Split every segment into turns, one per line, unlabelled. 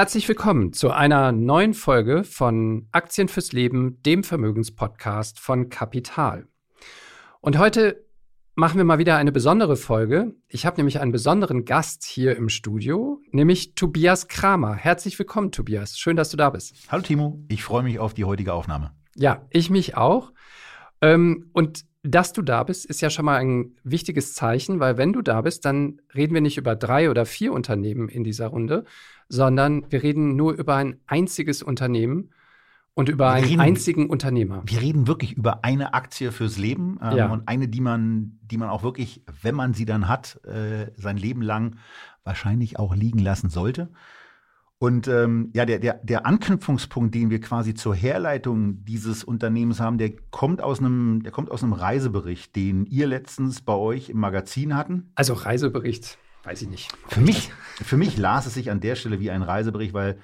Herzlich willkommen zu einer neuen Folge von Aktien fürs Leben, dem Vermögenspodcast von Kapital. Und heute machen wir mal wieder eine besondere Folge. Ich habe nämlich einen besonderen Gast hier im Studio, nämlich Tobias Kramer. Herzlich willkommen, Tobias. Schön, dass du da bist.
Hallo Timo, ich freue mich auf die heutige Aufnahme.
Ja, ich mich auch. Ähm, und dass du da bist, ist ja schon mal ein wichtiges Zeichen, weil wenn du da bist, dann reden wir nicht über drei oder vier Unternehmen in dieser Runde, sondern wir reden nur über ein einziges Unternehmen und über wir einen reden, einzigen Unternehmer.
Wir reden wirklich über eine Aktie fürs Leben ähm, ja. und eine, die man, die man auch wirklich, wenn man sie dann hat, äh, sein Leben lang wahrscheinlich auch liegen lassen sollte. Und ähm, ja, der, der, der Anknüpfungspunkt, den wir quasi zur Herleitung dieses Unternehmens haben, der kommt aus einem, der kommt aus einem Reisebericht, den ihr letztens bei euch im Magazin hatten.
Also Reisebericht. Weiß ich nicht.
Für mich, für mich las es sich an der Stelle wie ein Reisebericht, weil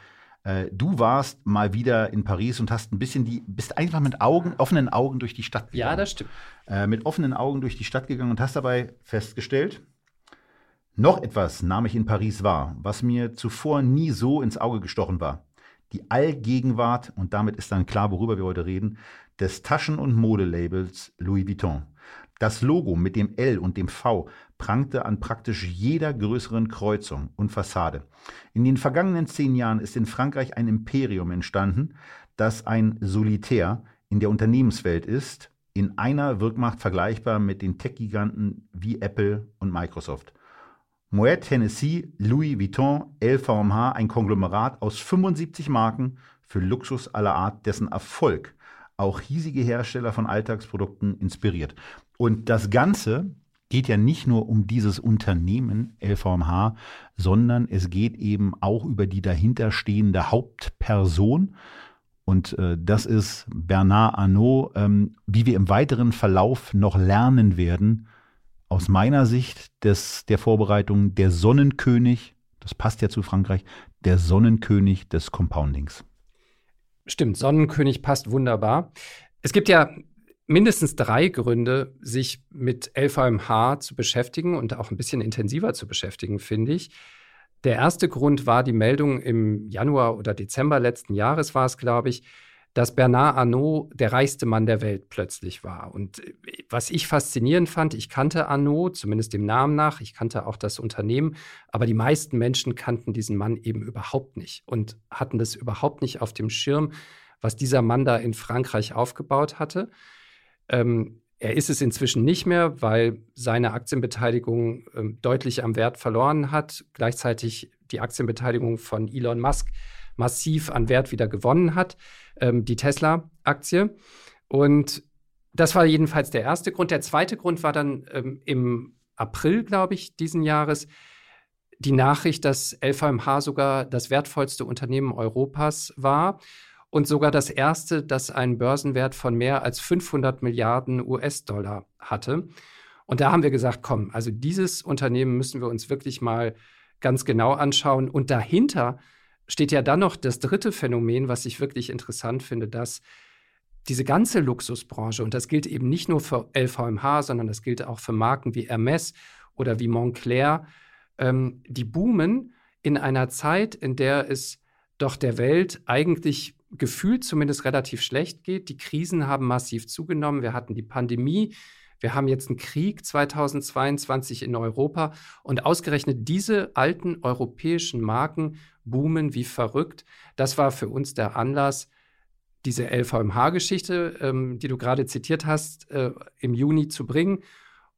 äh, du warst mal wieder in Paris und hast ein bisschen die, bist einfach mit Augen, offenen Augen durch die Stadt
gegangen. Ja, das stimmt.
Äh, mit offenen Augen durch die Stadt gegangen und hast dabei festgestellt, noch etwas nahm ich in Paris wahr, was mir zuvor nie so ins Auge gestochen war. Die Allgegenwart, und damit ist dann klar, worüber wir heute reden, des Taschen- und Modelabels Louis Vuitton. Das Logo mit dem L und dem V prangte an praktisch jeder größeren Kreuzung und Fassade. In den vergangenen zehn Jahren ist in Frankreich ein Imperium entstanden, das ein Solitär in der Unternehmenswelt ist, in einer Wirkmacht vergleichbar mit den Tech-Giganten wie Apple und Microsoft. Moet Hennessy, Louis Vuitton, LVMH, ein Konglomerat aus 75 Marken für Luxus aller Art, dessen Erfolg auch hiesige Hersteller von Alltagsprodukten inspiriert. Und das Ganze geht ja nicht nur um dieses Unternehmen LVMH, sondern es geht eben auch über die dahinterstehende Hauptperson. Und äh, das ist Bernard Arnault, ähm, wie wir im weiteren Verlauf noch lernen werden. Aus meiner Sicht des, der Vorbereitung der Sonnenkönig, das passt ja zu Frankreich, der Sonnenkönig des Compoundings.
Stimmt, Sonnenkönig passt wunderbar. Es gibt ja mindestens drei Gründe, sich mit LVMH zu beschäftigen und auch ein bisschen intensiver zu beschäftigen, finde ich. Der erste Grund war die Meldung im Januar oder Dezember letzten Jahres war es, glaube ich, dass Bernard Arnault der reichste Mann der Welt plötzlich war. Und äh, was ich faszinierend fand, ich kannte Arnault, zumindest dem Namen nach, ich kannte auch das Unternehmen, aber die meisten Menschen kannten diesen Mann eben überhaupt nicht und hatten das überhaupt nicht auf dem Schirm, was dieser Mann da in Frankreich aufgebaut hatte. Ähm, er ist es inzwischen nicht mehr, weil seine Aktienbeteiligung ähm, deutlich am Wert verloren hat. Gleichzeitig die Aktienbeteiligung von Elon Musk massiv an Wert wieder gewonnen hat, ähm, die Tesla-Aktie. Und das war jedenfalls der erste Grund. Der zweite Grund war dann ähm, im April, glaube ich, diesen Jahres die Nachricht, dass LVMH sogar das wertvollste Unternehmen Europas war und sogar das erste, das einen Börsenwert von mehr als 500 Milliarden US-Dollar hatte. Und da haben wir gesagt, komm, also dieses Unternehmen müssen wir uns wirklich mal ganz genau anschauen. Und dahinter steht ja dann noch das dritte Phänomen, was ich wirklich interessant finde, dass diese ganze Luxusbranche, und das gilt eben nicht nur für LVMH, sondern das gilt auch für Marken wie Hermes oder wie Montclair, ähm, die boomen in einer Zeit, in der es doch der Welt eigentlich gefühlt zumindest relativ schlecht geht. Die Krisen haben massiv zugenommen. Wir hatten die Pandemie. Wir haben jetzt einen Krieg 2022 in Europa und ausgerechnet diese alten europäischen Marken boomen wie verrückt. Das war für uns der Anlass, diese LVMH-Geschichte, ähm, die du gerade zitiert hast, äh, im Juni zu bringen.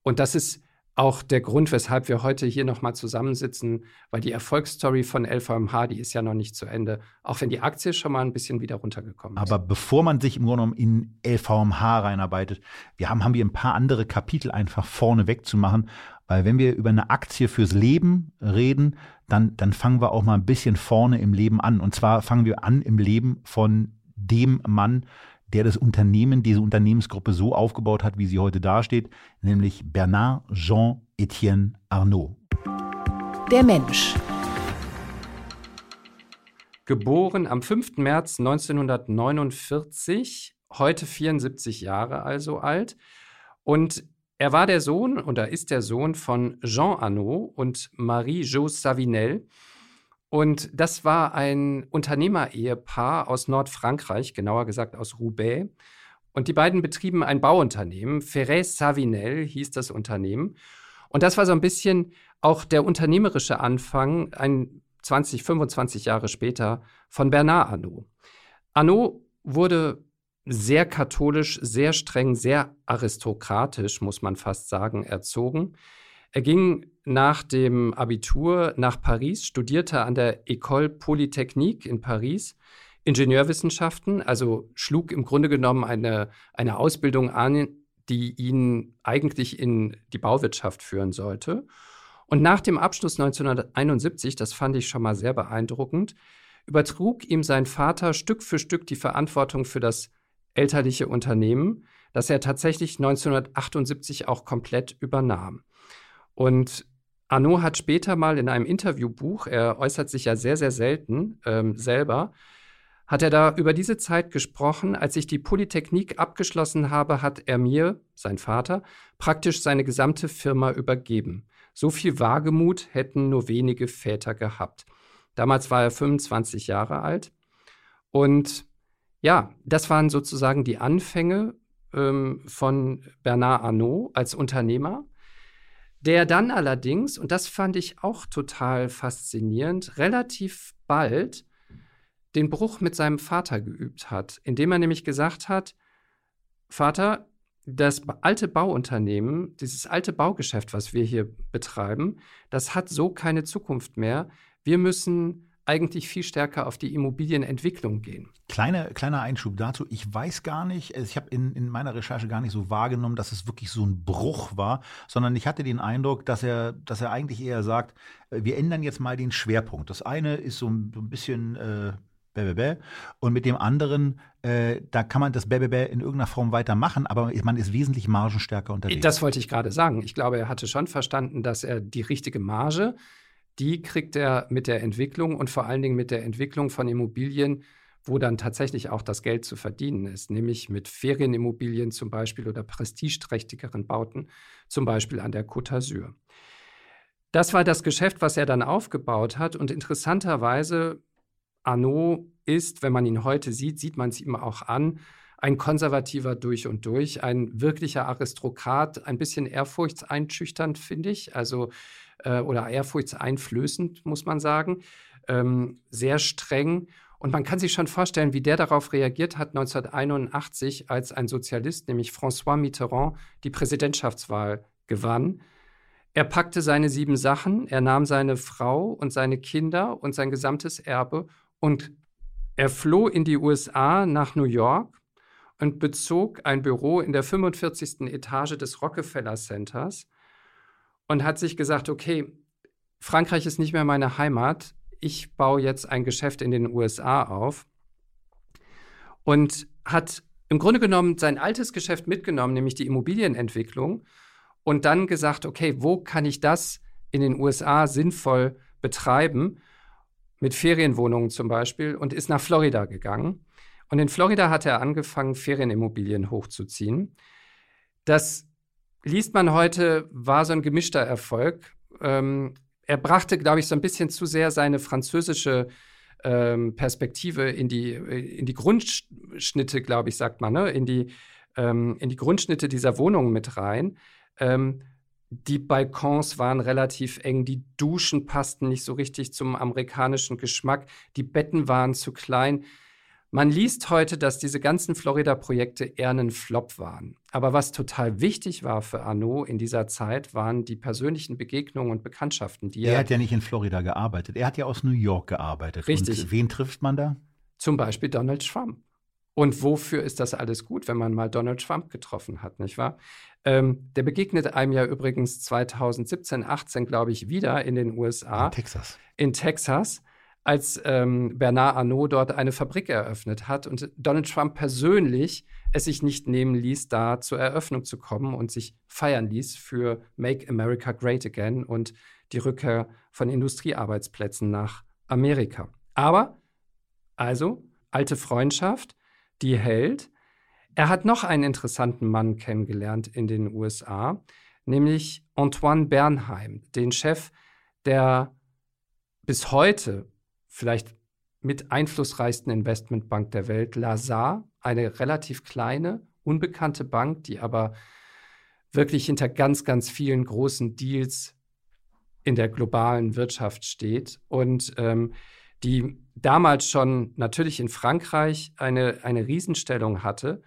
Und das ist auch der Grund, weshalb wir heute hier nochmal zusammensitzen, weil die Erfolgsstory von LVMH, die ist ja noch nicht zu Ende, auch wenn die Aktie schon mal ein bisschen wieder runtergekommen
ist. Aber bevor man sich im Grunde genommen in LVMH reinarbeitet, wir haben, haben wir ein paar andere Kapitel einfach vorne wegzumachen, Weil wenn wir über eine Aktie fürs Leben reden, dann, dann fangen wir auch mal ein bisschen vorne im Leben an. Und zwar fangen wir an im Leben von dem Mann, der das Unternehmen, diese Unternehmensgruppe so aufgebaut hat, wie sie heute dasteht, nämlich Bernard Jean Etienne Arnault.
Der Mensch.
Geboren am 5. März 1949, heute 74 Jahre also alt. Und er war der Sohn oder ist der Sohn von Jean Arnaud und Marie-Jo Savinel. Und das war ein Unternehmer-Ehepaar aus Nordfrankreich, genauer gesagt aus Roubaix. Und die beiden betrieben ein Bauunternehmen. Ferrez Savinel hieß das Unternehmen. Und das war so ein bisschen auch der unternehmerische Anfang, ein 20, 25 Jahre später, von Bernard Arnault. Arnault wurde sehr katholisch, sehr streng, sehr aristokratisch, muss man fast sagen, erzogen. Er ging nach dem Abitur nach Paris, studierte an der École Polytechnique in Paris Ingenieurwissenschaften, also schlug im Grunde genommen eine, eine Ausbildung an, die ihn eigentlich in die Bauwirtschaft führen sollte. Und nach dem Abschluss 1971, das fand ich schon mal sehr beeindruckend, übertrug ihm sein Vater Stück für Stück die Verantwortung für das elterliche Unternehmen, das er tatsächlich 1978 auch komplett übernahm. Und Arnaud hat später mal in einem Interviewbuch, er äußert sich ja sehr, sehr selten ähm, selber, hat er da über diese Zeit gesprochen, als ich die Polytechnik abgeschlossen habe, hat er mir, sein Vater, praktisch seine gesamte Firma übergeben. So viel Wagemut hätten nur wenige Väter gehabt. Damals war er 25 Jahre alt. Und ja, das waren sozusagen die Anfänge ähm, von Bernard Arnault als Unternehmer, der dann allerdings, und das fand ich auch total faszinierend, relativ bald den Bruch mit seinem Vater geübt hat, indem er nämlich gesagt hat, Vater, das alte Bauunternehmen, dieses alte Baugeschäft, was wir hier betreiben, das hat so keine Zukunft mehr. Wir müssen eigentlich viel stärker auf die Immobilienentwicklung gehen.
Kleine, kleiner Einschub dazu. Ich weiß gar nicht, ich habe in, in meiner Recherche gar nicht so wahrgenommen, dass es wirklich so ein Bruch war, sondern ich hatte den Eindruck, dass er, dass er eigentlich eher sagt, äh, wir ändern jetzt mal den Schwerpunkt. Das eine ist so ein, so ein bisschen äh, Bäh, und mit dem anderen, äh, da kann man das Bäh, in irgendeiner Form weitermachen, aber man ist wesentlich margenstärker unterwegs.
Das wollte ich gerade sagen. Ich glaube, er hatte schon verstanden, dass er die richtige Marge, die kriegt er mit der Entwicklung und vor allen Dingen mit der Entwicklung von Immobilien, wo dann tatsächlich auch das Geld zu verdienen ist, nämlich mit Ferienimmobilien zum Beispiel oder prestigeträchtigeren Bauten, zum Beispiel an der Côte d'Azur. Das war das Geschäft, was er dann aufgebaut hat. Und interessanterweise Arnaud ist, wenn man ihn heute sieht, sieht man es ihm auch an, ein konservativer durch und durch, ein wirklicher Aristokrat, ein bisschen ehrfurchtseinschüchternd, finde ich, also äh, oder ehrfurchtseinflößend, muss man sagen, ähm, sehr streng. Und man kann sich schon vorstellen, wie der darauf reagiert hat 1981, als ein Sozialist, nämlich François Mitterrand, die Präsidentschaftswahl gewann. Er packte seine sieben Sachen, er nahm seine Frau und seine Kinder und sein gesamtes Erbe und er floh in die USA nach New York und bezog ein Büro in der 45. Etage des Rockefeller Centers und hat sich gesagt, okay, Frankreich ist nicht mehr meine Heimat, ich baue jetzt ein Geschäft in den USA auf und hat im Grunde genommen sein altes Geschäft mitgenommen, nämlich die Immobilienentwicklung und dann gesagt, okay, wo kann ich das in den USA sinnvoll betreiben? mit Ferienwohnungen zum Beispiel und ist nach Florida gegangen. Und in Florida hat er angefangen, Ferienimmobilien hochzuziehen. Das liest man heute, war so ein gemischter Erfolg. Ähm, er brachte, glaube ich, so ein bisschen zu sehr seine französische ähm, Perspektive in die, in die Grundschnitte, glaube ich, sagt man, ne? in, die, ähm, in die Grundschnitte dieser Wohnungen mit rein. Ähm, die Balkons waren relativ eng, die Duschen passten nicht so richtig zum amerikanischen Geschmack, die Betten waren zu klein. Man liest heute, dass diese ganzen Florida-Projekte eher ein Flop waren. Aber was total wichtig war für Arnaud in dieser Zeit, waren die persönlichen Begegnungen und Bekanntschaften, die
er. Er hat ja nicht in Florida gearbeitet. Er hat ja aus New York gearbeitet.
Richtig.
Und wen trifft man da?
Zum Beispiel Donald Trump. Und wofür ist das alles gut, wenn man mal Donald Trump getroffen hat, nicht wahr? Ähm, der begegnet einem ja übrigens 2017, 18, glaube ich, wieder in den USA.
In Texas.
In Texas, als ähm, Bernard Arnault dort eine Fabrik eröffnet hat und Donald Trump persönlich es sich nicht nehmen ließ, da zur Eröffnung zu kommen und sich feiern ließ für Make America Great Again und die Rückkehr von Industriearbeitsplätzen nach Amerika. Aber, also, alte Freundschaft, die hält. Er hat noch einen interessanten Mann kennengelernt in den USA, nämlich Antoine Bernheim, den Chef der bis heute vielleicht mit einflussreichsten Investmentbank der Welt, Lazar, eine relativ kleine, unbekannte Bank, die aber wirklich hinter ganz, ganz vielen großen Deals in der globalen Wirtschaft steht und ähm, die damals schon natürlich in Frankreich eine, eine Riesenstellung hatte.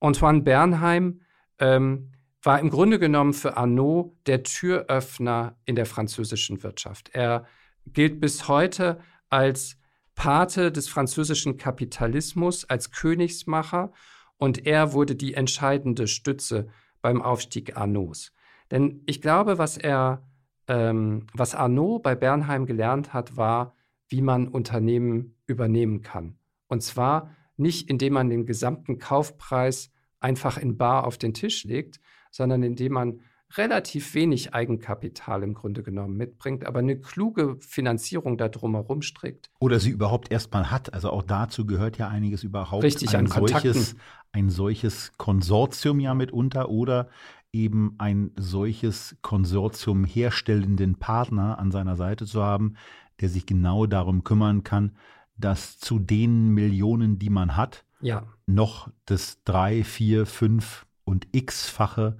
Antoine Bernheim ähm, war im Grunde genommen für Arnaud der Türöffner in der französischen Wirtschaft. Er gilt bis heute als Pate des französischen Kapitalismus, als Königsmacher und er wurde die entscheidende Stütze beim Aufstieg Arnauds. Denn ich glaube, was er, ähm, was Arnaud bei Bernheim gelernt hat, war, wie man Unternehmen übernehmen kann. Und zwar nicht, indem man den gesamten Kaufpreis einfach in Bar auf den Tisch legt, sondern indem man relativ wenig Eigenkapital im Grunde genommen mitbringt, aber eine kluge Finanzierung da drumherum strickt.
Oder sie überhaupt erstmal hat. Also auch dazu gehört ja einiges überhaupt.
Richtig,
ein
an
solches, ein solches Konsortium ja mitunter oder eben ein solches Konsortium herstellenden Partner an seiner Seite zu haben, der sich genau darum kümmern kann, dass zu den Millionen, die man hat,
ja.
noch das drei, vier, fünf und x-fache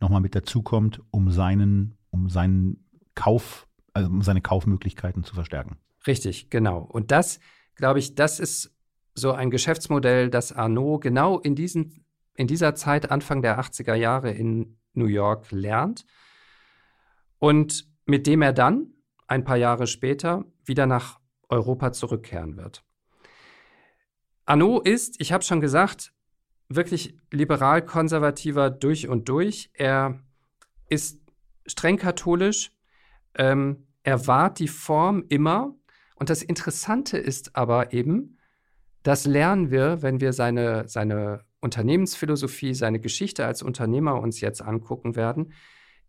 nochmal mit dazukommt, um seinen, um seinen Kauf, also um seine Kaufmöglichkeiten zu verstärken.
Richtig, genau. Und das, glaube ich, das ist so ein Geschäftsmodell, das Arnaud genau in, diesen, in dieser Zeit, Anfang der 80er Jahre in New York lernt und mit dem er dann ein paar Jahre später wieder nach Europa zurückkehren wird. Arnaud ist, ich habe schon gesagt, wirklich liberal-konservativer durch und durch. Er ist streng katholisch. Ähm, er wahrt die Form immer. Und das Interessante ist aber eben, das lernen wir, wenn wir seine, seine Unternehmensphilosophie, seine Geschichte als Unternehmer uns jetzt angucken werden.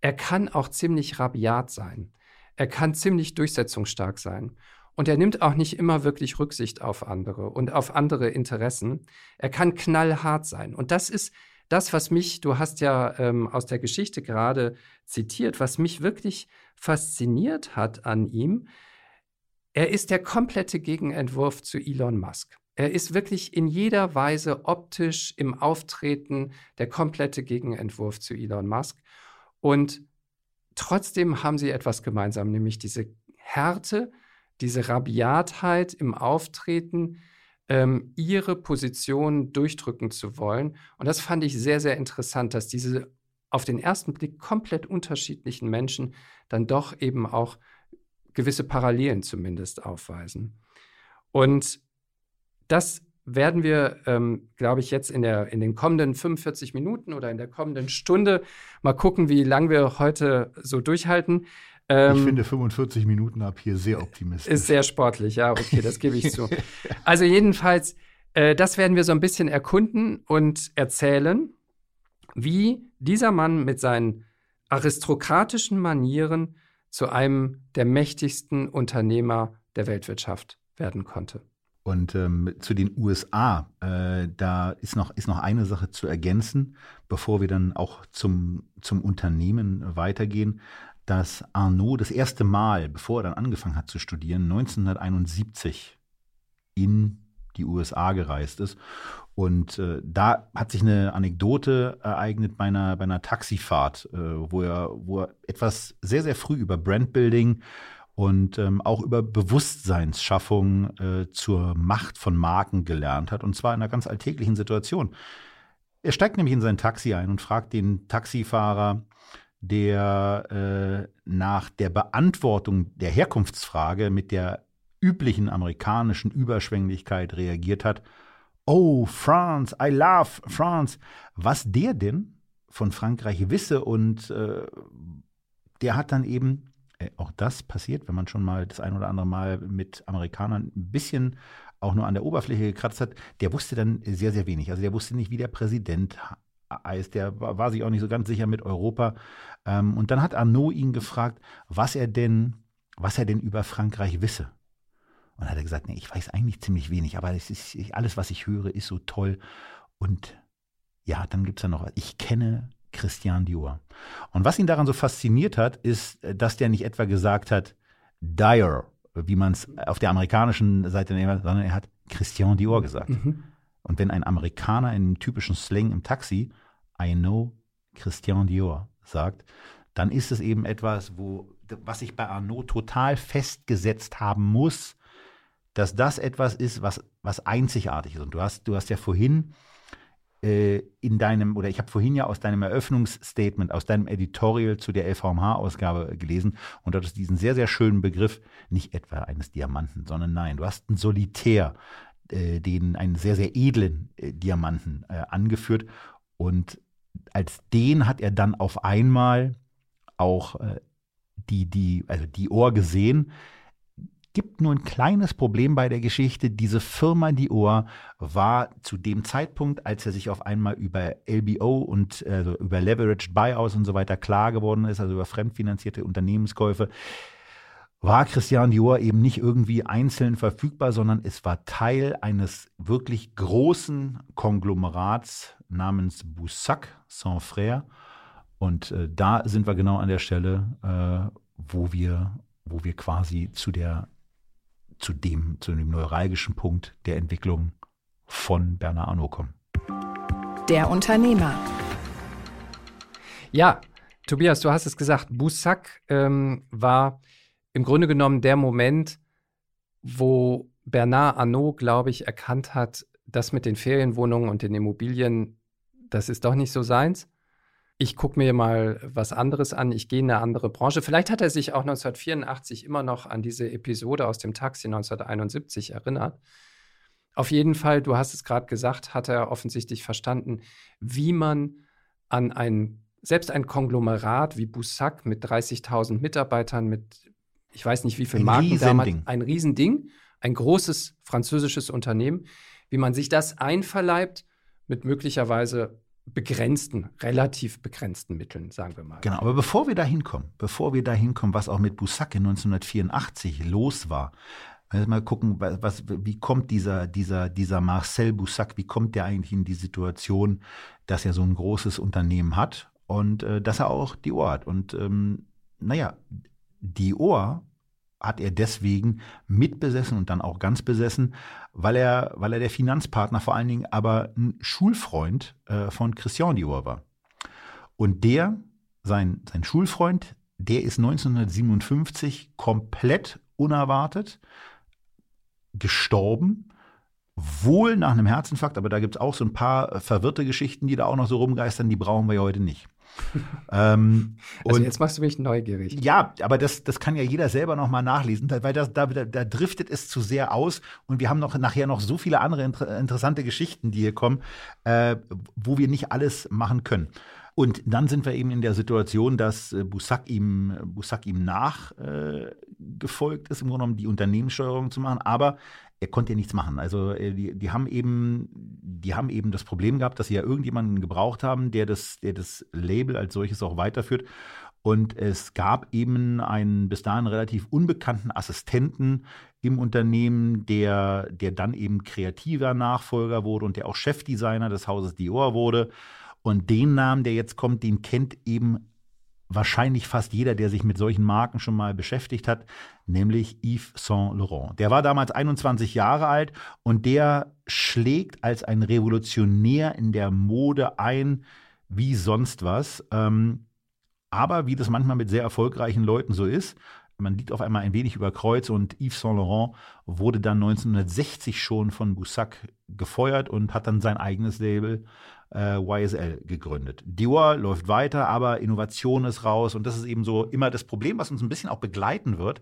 Er kann auch ziemlich rabiat sein. Er kann ziemlich durchsetzungsstark sein. Und er nimmt auch nicht immer wirklich Rücksicht auf andere und auf andere Interessen. Er kann knallhart sein. Und das ist das, was mich, du hast ja ähm, aus der Geschichte gerade zitiert, was mich wirklich fasziniert hat an ihm. Er ist der komplette Gegenentwurf zu Elon Musk. Er ist wirklich in jeder Weise optisch im Auftreten der komplette Gegenentwurf zu Elon Musk. Und Trotzdem haben sie etwas gemeinsam, nämlich diese Härte, diese Rabiatheit im Auftreten, ähm, ihre Position durchdrücken zu wollen. Und das fand ich sehr, sehr interessant, dass diese auf den ersten Blick komplett unterschiedlichen Menschen dann doch eben auch gewisse Parallelen zumindest aufweisen. Und das werden wir, ähm, glaube ich, jetzt in, der, in den kommenden 45 Minuten oder in der kommenden Stunde mal gucken, wie lange wir heute so durchhalten.
Ähm, ich finde 45 Minuten ab hier sehr optimistisch.
Ist sehr sportlich, ja, okay, das gebe ich zu. Also jedenfalls, äh, das werden wir so ein bisschen erkunden und erzählen, wie dieser Mann mit seinen aristokratischen Manieren zu einem der mächtigsten Unternehmer der Weltwirtschaft werden konnte.
Und ähm, zu den USA, äh, da ist noch, ist noch eine Sache zu ergänzen, bevor wir dann auch zum, zum Unternehmen weitergehen, dass Arnaud das erste Mal, bevor er dann angefangen hat zu studieren, 1971 in die USA gereist ist. Und äh, da hat sich eine Anekdote ereignet bei einer, bei einer Taxifahrt, äh, wo, er, wo er etwas sehr, sehr früh über Brandbuilding und ähm, auch über Bewusstseinsschaffung äh, zur Macht von Marken gelernt hat, und zwar in einer ganz alltäglichen Situation. Er steigt nämlich in sein Taxi ein und fragt den Taxifahrer, der äh, nach der Beantwortung der Herkunftsfrage mit der üblichen amerikanischen Überschwänglichkeit reagiert hat, Oh, France, I love France. Was der denn von Frankreich wisse und äh, der hat dann eben, äh, auch das passiert, wenn man schon mal das ein oder andere Mal mit Amerikanern ein bisschen auch nur an der Oberfläche gekratzt hat, der wusste dann sehr, sehr wenig. Also der wusste nicht, wie der Präsident heißt, der war sich auch nicht so ganz sicher mit Europa. Ähm, und dann hat Arnaud ihn gefragt, was er denn, was er denn über Frankreich wisse. Und dann hat er gesagt, nee, ich weiß eigentlich ziemlich wenig, aber ist, alles, was ich höre, ist so toll. Und ja, dann gibt es ja noch, ich kenne Christian Dior. Und was ihn daran so fasziniert hat, ist, dass der nicht etwa gesagt hat, Dyer, wie man es auf der amerikanischen Seite nennt, sondern er hat Christian Dior gesagt. Mhm. Und wenn ein Amerikaner in einem typischen Slang im Taxi I know Christian Dior sagt, dann ist es eben etwas, wo, was sich bei Arnaud total festgesetzt haben muss, dass das etwas ist, was, was einzigartig ist. Und du hast, du hast ja vorhin äh, in deinem, oder ich habe vorhin ja aus deinem Eröffnungsstatement, aus deinem Editorial zu der LVMH-Ausgabe gelesen und dort ist diesen sehr, sehr schönen Begriff, nicht etwa eines Diamanten, sondern nein, du hast einen Solitär, äh, den, einen sehr, sehr edlen äh, Diamanten äh, angeführt und als den hat er dann auf einmal auch äh, die, die, also die Ohr gesehen, gibt nur ein kleines Problem bei der Geschichte. Diese Firma Dior war zu dem Zeitpunkt, als er sich auf einmal über LBO und also über Leveraged Buyouts und so weiter klar geworden ist, also über fremdfinanzierte Unternehmenskäufe, war Christian Dior eben nicht irgendwie einzeln verfügbar, sondern es war Teil eines wirklich großen Konglomerats namens Boussac Sans Frère. Und äh, da sind wir genau an der Stelle, äh, wo wir, wo wir quasi zu der zu dem, zu dem neuralgischen Punkt der Entwicklung von Bernard Arnault kommen.
Der Unternehmer.
Ja, Tobias, du hast es gesagt, Boussac ähm, war im Grunde genommen der Moment, wo Bernard Arnault, glaube ich, erkannt hat, das mit den Ferienwohnungen und den Immobilien, das ist doch nicht so seins ich gucke mir mal was anderes an, ich gehe in eine andere Branche. Vielleicht hat er sich auch 1984 immer noch an diese Episode aus dem Taxi 1971 erinnert. Auf jeden Fall, du hast es gerade gesagt, hat er offensichtlich verstanden, wie man an ein, selbst ein Konglomerat wie Boussac mit 30.000 Mitarbeitern, mit ich weiß nicht wie viele Marken
Riesending. damals,
ein Riesending, ein großes französisches Unternehmen, wie man sich das einverleibt mit möglicherweise begrenzten, relativ begrenzten Mitteln, sagen wir mal.
Genau, aber bevor wir da hinkommen, bevor wir da hinkommen, was auch mit Boussac 1984 los war, mal gucken, was, wie kommt dieser, dieser, dieser Marcel Boussac, wie kommt der eigentlich in die Situation, dass er so ein großes Unternehmen hat und äh, dass er auch die Ohr hat. Und ähm, naja, die Ohr hat er deswegen mitbesessen und dann auch ganz besessen, weil er, weil er der Finanzpartner vor allen Dingen aber ein Schulfreund äh, von Christian Dior war. Und der, sein, sein Schulfreund, der ist 1957 komplett unerwartet gestorben. Wohl nach einem Herzinfarkt, aber da gibt es auch so ein paar verwirrte Geschichten, die da auch noch so rumgeistern, die brauchen wir ja heute nicht
ähm, also jetzt machst du mich neugierig.
Ja, aber das, das kann ja jeder selber noch mal nachlesen, weil das, da, da, da driftet es zu sehr aus und wir haben noch nachher noch so viele andere inter interessante Geschichten, die hier kommen, äh, wo wir nicht alles machen können. Und dann sind wir eben in der Situation, dass äh, Boussac ihm, Boussac ihm nachgefolgt äh, ist, im Grunde genommen die Unternehmenssteuerung zu machen. Aber er konnte ja nichts machen. Also äh, die, die, haben eben, die haben eben das Problem gehabt, dass sie ja irgendjemanden gebraucht haben, der das, der das Label als solches auch weiterführt. Und es gab eben einen bis dahin relativ unbekannten Assistenten im Unternehmen, der, der dann eben kreativer Nachfolger wurde und der auch Chefdesigner des Hauses Dior wurde. Und den Namen, der jetzt kommt, den kennt eben wahrscheinlich fast jeder, der sich mit solchen Marken schon mal beschäftigt hat, nämlich Yves Saint Laurent. Der war damals 21 Jahre alt und der schlägt als ein Revolutionär in der Mode ein, wie sonst was. Ähm, aber wie das manchmal mit sehr erfolgreichen Leuten so ist, man liegt auf einmal ein wenig über Kreuz und Yves Saint Laurent wurde dann 1960 schon von Boussac gefeuert und hat dann sein eigenes Label äh, YSL gegründet. Dior läuft weiter, aber Innovation ist raus und das ist eben so immer das Problem, was uns ein bisschen auch begleiten wird,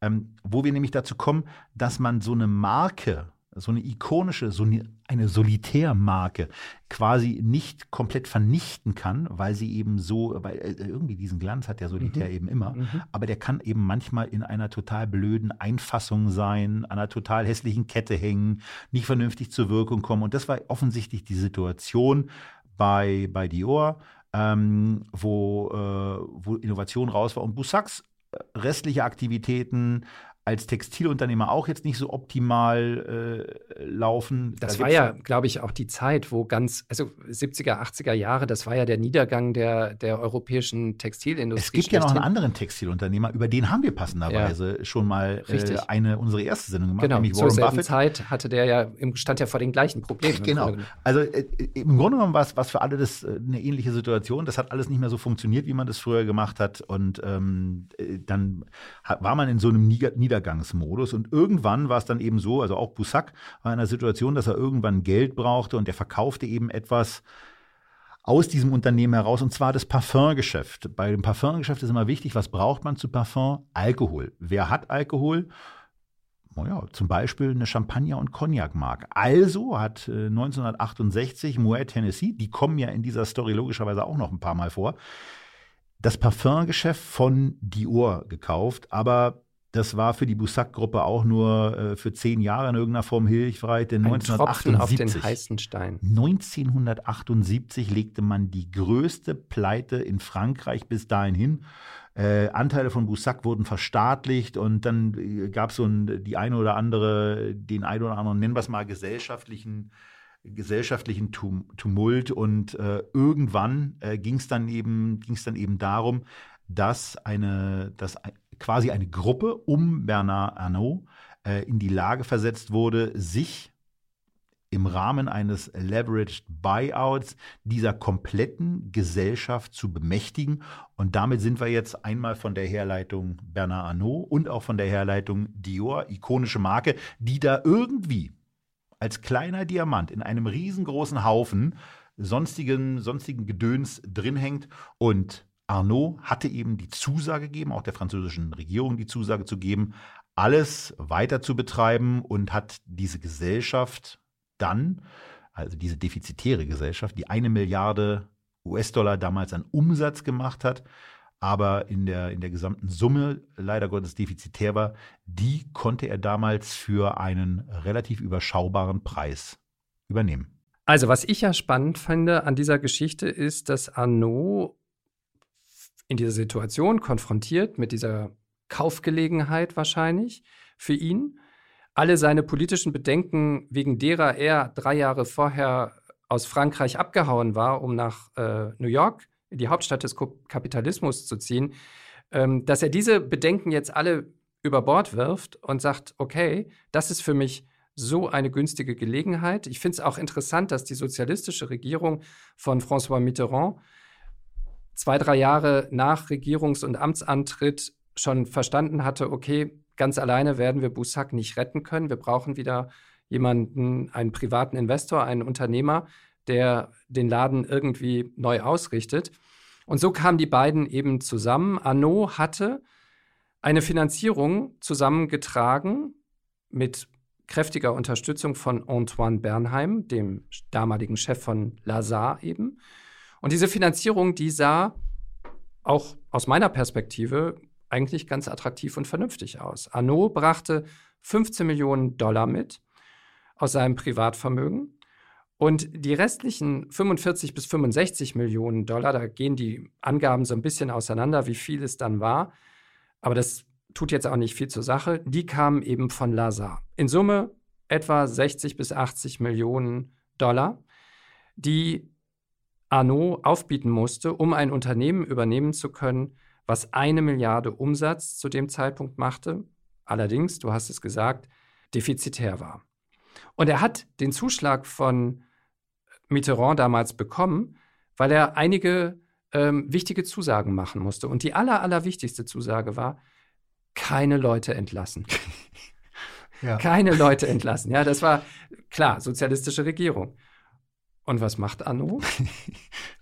ähm, wo wir nämlich dazu kommen, dass man so eine Marke so eine ikonische, so eine, eine Solitärmarke quasi nicht komplett vernichten kann, weil sie eben so, weil äh, irgendwie diesen Glanz hat der Solitär mhm. eben immer, mhm. aber der kann eben manchmal in einer total blöden Einfassung sein, an einer total hässlichen Kette hängen, nicht vernünftig zur Wirkung kommen. Und das war offensichtlich die Situation bei, bei Dior, ähm, wo, äh, wo Innovation raus war. Und Boussacs äh, restliche Aktivitäten, als Textilunternehmer auch jetzt nicht so optimal äh, laufen.
Das da war ja, glaube ich, auch die Zeit, wo ganz, also 70er, 80er Jahre, das war ja der Niedergang der, der europäischen Textilindustrie.
Es gibt ja noch einen anderen Textilunternehmer, über den haben wir passenderweise ja. schon mal äh, eine unsere erste Sendung gemacht,
genau. nämlich Warren Zur Buffett. Zeit hatte der ja stand ja vor den gleichen Problemen.
Genau. Also äh, im Grunde genommen war es für alle das äh, eine ähnliche Situation. Das hat alles nicht mehr so funktioniert, wie man das früher gemacht hat. Und ähm, äh, dann war man in so einem Niedergang Niedergangsmodus. Und irgendwann war es dann eben so, also auch Boussac war in einer Situation, dass er irgendwann Geld brauchte und er verkaufte eben etwas aus diesem Unternehmen heraus, und zwar das Parfumgeschäft. Bei dem Parfumgeschäft ist immer wichtig, was braucht man zu Parfum? Alkohol. Wer hat Alkohol? Naja, zum Beispiel eine Champagner- und Cognac-Marke. Also hat äh, 1968 Moet Tennessee, die kommen ja in dieser Story logischerweise auch noch ein paar Mal vor, das Parfumgeschäft von Dior gekauft, aber das war für die Boussac-Gruppe auch nur äh, für zehn Jahre in irgendeiner Form hilfreich, denn
Ein 1978, auf den heißen Stein.
1978 legte man die größte Pleite in Frankreich bis dahin hin. Äh, Anteile von Boussac wurden verstaatlicht und dann äh, gab es so ein, die eine oder andere, den einen oder anderen, nennen wir es mal, gesellschaftlichen gesellschaftlichen Tumult und äh, irgendwann äh, ging es dann eben ging es dann eben darum, dass eine dass quasi eine Gruppe um Bernard Arnault äh, in die Lage versetzt wurde, sich im Rahmen eines Leveraged Buyouts dieser kompletten Gesellschaft zu bemächtigen. Und damit sind wir jetzt einmal von der Herleitung Bernard Arnault und auch von der Herleitung Dior, ikonische Marke, die da irgendwie als kleiner Diamant in einem riesengroßen Haufen sonstigen, sonstigen Gedöns drin hängt. Und Arnaud hatte eben die Zusage gegeben, auch der französischen Regierung die Zusage zu geben, alles weiter zu betreiben und hat diese Gesellschaft dann, also diese defizitäre Gesellschaft, die eine Milliarde US-Dollar damals an Umsatz gemacht hat, aber in der, in der gesamten Summe leider Gottes defizitär war, die konnte er damals für einen relativ überschaubaren Preis übernehmen.
Also, was ich ja spannend finde an dieser Geschichte ist, dass Arnaud in dieser Situation konfrontiert mit dieser Kaufgelegenheit wahrscheinlich für ihn. Alle seine politischen Bedenken, wegen derer er drei Jahre vorher aus Frankreich abgehauen war, um nach äh, New York, die Hauptstadt des Kapitalismus zu ziehen, ähm, dass er diese Bedenken jetzt alle über Bord wirft und sagt, okay, das ist für mich so eine günstige Gelegenheit. Ich finde es auch interessant, dass die sozialistische Regierung von François Mitterrand zwei, drei Jahre nach Regierungs- und Amtsantritt schon verstanden hatte, okay, ganz alleine werden wir Boussac nicht retten können. Wir brauchen wieder jemanden, einen privaten Investor, einen Unternehmer, der den Laden irgendwie neu ausrichtet. Und so kamen die beiden eben zusammen. Arnaud hatte eine Finanzierung zusammengetragen mit kräftiger Unterstützung von Antoine Bernheim, dem damaligen Chef von Lazare eben. Und diese Finanzierung, die sah auch aus meiner Perspektive eigentlich ganz attraktiv und vernünftig aus. Arnaud brachte 15 Millionen Dollar mit aus seinem Privatvermögen. Und die restlichen 45 bis 65 Millionen Dollar, da gehen die Angaben so ein bisschen auseinander, wie viel es dann war. Aber das tut jetzt auch nicht viel zur Sache. Die kamen eben von Lazar. In Summe etwa 60 bis 80 Millionen Dollar, die Arnaud aufbieten musste, um ein Unternehmen übernehmen zu können, was eine Milliarde Umsatz zu dem Zeitpunkt machte, allerdings, du hast es gesagt, defizitär war. Und er hat den Zuschlag von Mitterrand damals bekommen, weil er einige ähm, wichtige Zusagen machen musste. Und die aller, allerwichtigste Zusage war, keine Leute entlassen. ja. Keine Leute entlassen. Ja, das war klar, sozialistische Regierung. Und was macht Arno?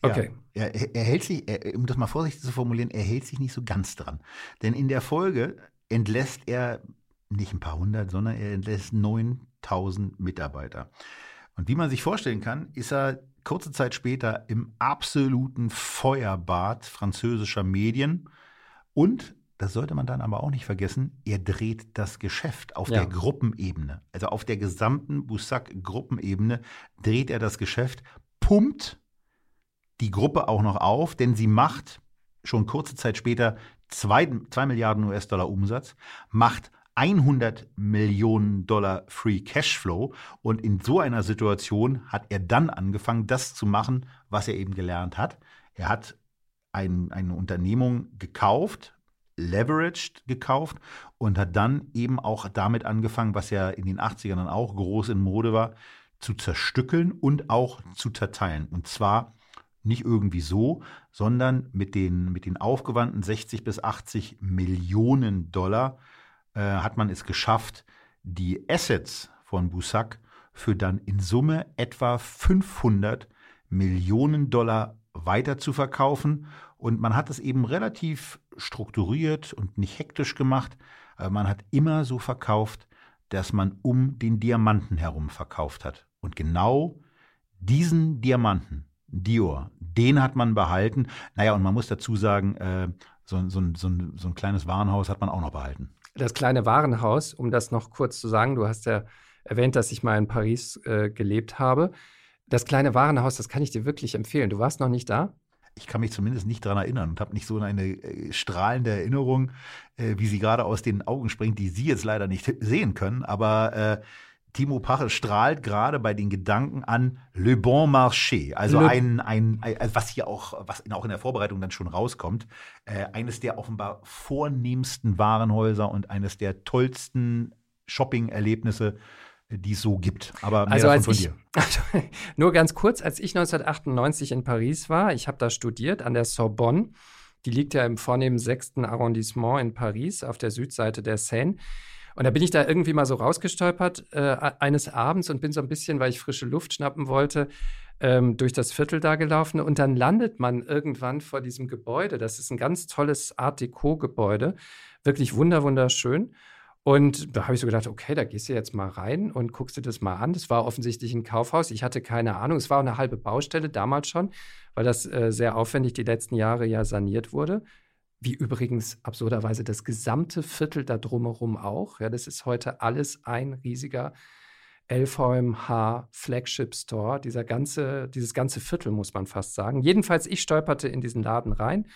Okay. Ja, er, er, hält sich, er, um das mal vorsichtig zu formulieren, er hält sich nicht so ganz dran. Denn in der Folge entlässt er nicht ein paar hundert, sondern er entlässt 9000 5000 Mitarbeiter. Und wie man sich vorstellen kann, ist er kurze Zeit später im absoluten Feuerbad französischer Medien und das sollte man dann aber auch nicht vergessen, er dreht das Geschäft auf ja. der Gruppenebene. Also auf der gesamten Bussac-Gruppenebene dreht er das Geschäft, pumpt die Gruppe auch noch auf, denn sie macht schon kurze Zeit später 2 Milliarden US-Dollar Umsatz, macht 100 Millionen Dollar Free Cashflow. Und in so einer Situation hat er dann angefangen, das zu machen, was er eben gelernt hat. Er hat ein, eine Unternehmung gekauft, leveraged gekauft und hat dann eben auch damit angefangen, was ja in den 80ern dann auch groß in Mode war, zu zerstückeln und auch zu zerteilen. Und zwar nicht irgendwie so, sondern mit den, mit den aufgewandten 60 bis 80 Millionen Dollar äh, hat man es geschafft, die Assets von Busak für dann in Summe etwa 500 Millionen Dollar weiter zu verkaufen. Und man hat es eben relativ strukturiert und nicht hektisch gemacht. Man hat immer so verkauft, dass man um den Diamanten herum verkauft hat. Und genau diesen Diamanten, Dior, den hat man behalten. Naja, und man muss dazu sagen, äh, so, so, so, so ein kleines Warenhaus hat man auch noch behalten.
Das kleine Warenhaus, um das noch kurz zu sagen, du hast ja erwähnt, dass ich mal in Paris äh, gelebt habe. Das kleine Warenhaus, das kann ich dir wirklich empfehlen. Du warst noch nicht da?
Ich kann mich zumindest nicht daran erinnern und habe nicht so eine äh, strahlende Erinnerung, äh, wie sie gerade aus den Augen springt, die Sie jetzt leider nicht sehen können. Aber äh, Timo Pache strahlt gerade bei den Gedanken an Le Bon Marché, also Le ein, ein, ein, also was hier auch, was auch in der Vorbereitung dann schon rauskommt, äh, eines der offenbar vornehmsten Warenhäuser und eines der tollsten Shopping-Erlebnisse, die es so gibt. Aber mehr
also als von ich, dir. Also, nur ganz kurz, als ich 1998 in Paris war, ich habe da studiert an der Sorbonne. Die liegt ja im vornehmen sechsten Arrondissement in Paris auf der Südseite der Seine. Und da bin ich da irgendwie mal so rausgestolpert äh, eines Abends und bin so ein bisschen, weil ich frische Luft schnappen wollte, ähm, durch das Viertel da gelaufen. Und dann landet man irgendwann vor diesem Gebäude. Das ist ein ganz tolles Art Deco-Gebäude. Wirklich wunder, wunderschön. Und da habe ich so gedacht, okay, da gehst du jetzt mal rein und guckst dir das mal an. Das war offensichtlich ein Kaufhaus. Ich hatte keine Ahnung. Es war eine halbe Baustelle damals schon, weil das äh, sehr aufwendig die letzten Jahre ja saniert wurde wie übrigens absurderweise das gesamte Viertel da drumherum auch. Ja, das ist heute alles ein riesiger LVMH Flagship Store. Dieser ganze, dieses ganze Viertel, muss man fast sagen. Jedenfalls, ich stolperte in diesen Laden rein.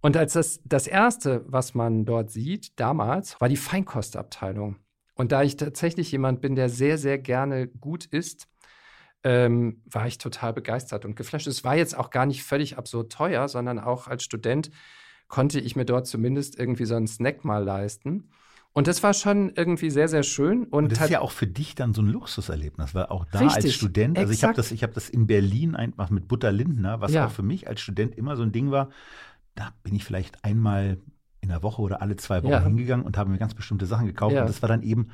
Und als das, das erste, was man dort sieht, damals, war die Feinkostabteilung. Und da ich tatsächlich jemand bin, der sehr, sehr gerne gut isst, ähm, war ich total begeistert und geflasht. Es war jetzt auch gar nicht völlig absurd teuer, sondern auch als Student konnte ich mir dort zumindest irgendwie so einen Snack mal leisten. Und das war schon irgendwie sehr, sehr schön. Und,
und das ist ja auch für dich dann so ein Luxuserlebnis, weil auch da richtig, als Student, also ich habe das, hab das in Berlin einfach mit Butter Lindner, was ja. auch für mich als Student immer so ein Ding war, da bin ich vielleicht einmal in der Woche oder alle zwei Wochen ja. hingegangen und habe mir ganz bestimmte Sachen gekauft. Ja. Und das war dann eben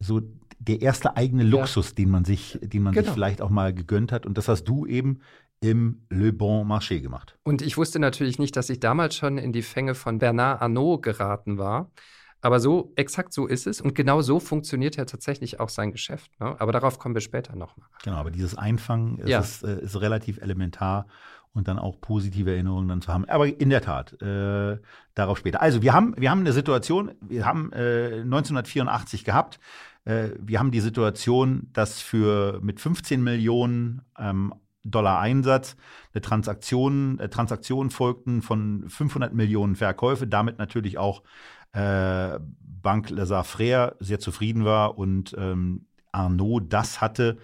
so der erste eigene Luxus, den man sich, den man genau. sich vielleicht auch mal gegönnt hat. Und das hast du eben im Le Bon Marché gemacht.
Und ich wusste natürlich nicht, dass ich damals schon in die Fänge von Bernard Arnault geraten war. Aber so, exakt so ist es. Und genau so funktioniert ja tatsächlich auch sein Geschäft. Ne? Aber darauf kommen wir später nochmal.
Genau, aber dieses Einfangen ja. ist, äh, ist, relativ elementar und dann auch positive Erinnerungen dann zu haben. Aber in der Tat, äh, darauf später. Also wir haben, wir haben eine Situation, wir haben äh, 1984 gehabt. Äh, wir haben die Situation, dass für mit 15 Millionen ähm, Dollar Einsatz. Eine Transaktion, äh, Transaktionen folgten von 500 Millionen Verkäufe, damit natürlich auch äh, Bank Lazare Frère sehr zufrieden war und ähm, Arnaud das hatte,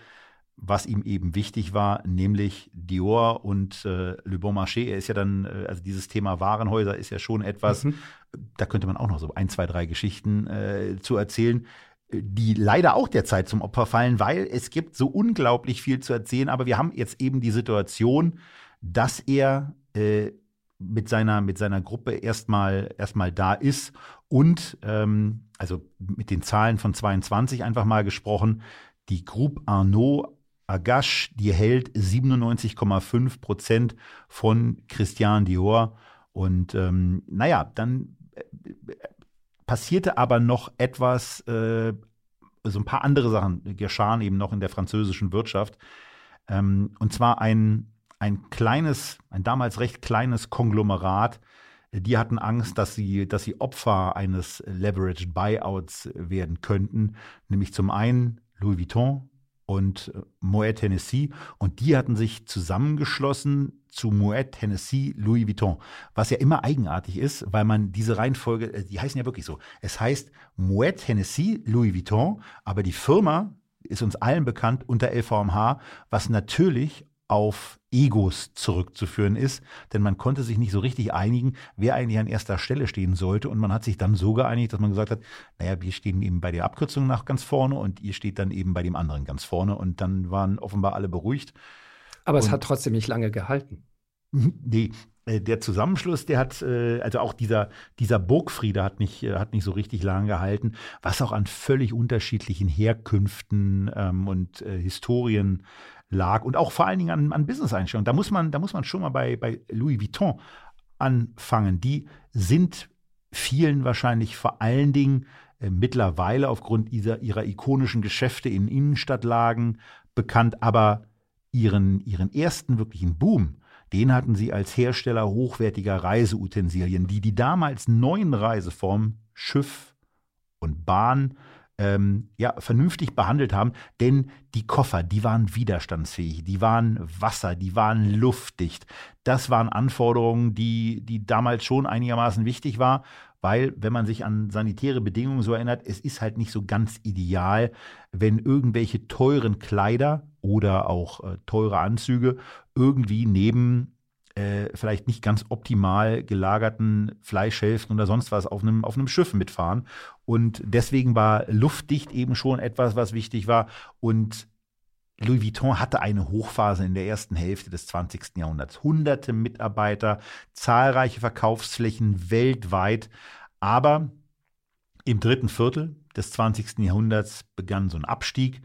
was ihm eben wichtig war, nämlich Dior und äh, Le Bon Marché. Er ist ja dann, äh, also dieses Thema Warenhäuser ist ja schon etwas, mhm. da könnte man auch noch so ein, zwei, drei Geschichten äh, zu erzählen die leider auch derzeit zum Opfer fallen, weil es gibt so unglaublich viel zu erzählen. Aber wir haben jetzt eben die Situation, dass er äh, mit seiner, mit seiner Gruppe erstmal erstmal da ist und ähm, also mit den Zahlen von 22 einfach mal gesprochen, die Groupe Arnaud Agache, die hält 97,5 Prozent von Christian Dior. Und ähm, naja, dann äh, passierte aber noch etwas äh, so ein paar andere Sachen geschahen eben noch in der französischen Wirtschaft. Ähm, und zwar ein, ein kleines, ein damals recht kleines Konglomerat, die hatten Angst, dass sie, dass sie Opfer eines Leveraged Buyouts werden könnten. Nämlich zum einen Louis Vuitton und äh, Moet Hennessy. Und die hatten sich zusammengeschlossen zu Moet Hennessy Louis Vuitton. Was ja immer eigenartig ist, weil man diese Reihenfolge, äh, die heißen ja wirklich so. Es heißt Moet Hennessy Louis Vuitton, aber die Firma ist uns allen bekannt unter LVMH, was natürlich auf Egos zurückzuführen ist, denn man konnte sich nicht so richtig einigen, wer eigentlich an erster Stelle stehen sollte und man hat sich dann so geeinigt, dass man gesagt hat, naja, wir stehen eben bei der Abkürzung nach ganz vorne und ihr steht dann eben bei dem anderen ganz vorne und dann waren offenbar alle beruhigt.
Aber es und, hat trotzdem nicht lange gehalten.
Nee, äh, der Zusammenschluss, der hat, äh, also auch dieser, dieser Burgfriede hat nicht, äh, hat nicht so richtig lange gehalten, was auch an völlig unterschiedlichen Herkünften ähm, und äh, Historien lag und auch vor allen Dingen an, an Business-Einstellungen. Da muss man, da muss man schon mal bei, bei Louis Vuitton anfangen. Die sind vielen wahrscheinlich vor allen Dingen äh, mittlerweile aufgrund dieser, ihrer ikonischen Geschäfte in Innenstadtlagen bekannt, aber ihren, ihren ersten wirklichen Boom, den hatten sie als Hersteller hochwertiger Reiseutensilien, die die damals neuen Reiseformen Schiff und Bahn ähm, ja, vernünftig behandelt haben, denn die Koffer, die waren widerstandsfähig, die waren Wasser, die waren luftdicht. Das waren Anforderungen, die, die damals schon einigermaßen wichtig war, weil, wenn man sich an sanitäre Bedingungen so erinnert, es ist halt nicht so ganz ideal, wenn irgendwelche teuren Kleider oder auch äh, teure Anzüge irgendwie neben äh, vielleicht nicht ganz optimal gelagerten Fleischhälften oder sonst was auf einem, auf einem Schiff mitfahren. Und deswegen war luftdicht eben schon etwas, was wichtig war. Und Louis Vuitton hatte eine Hochphase in der ersten Hälfte des 20. Jahrhunderts. Hunderte Mitarbeiter, zahlreiche Verkaufsflächen weltweit. Aber im dritten Viertel des 20. Jahrhunderts begann so ein Abstieg.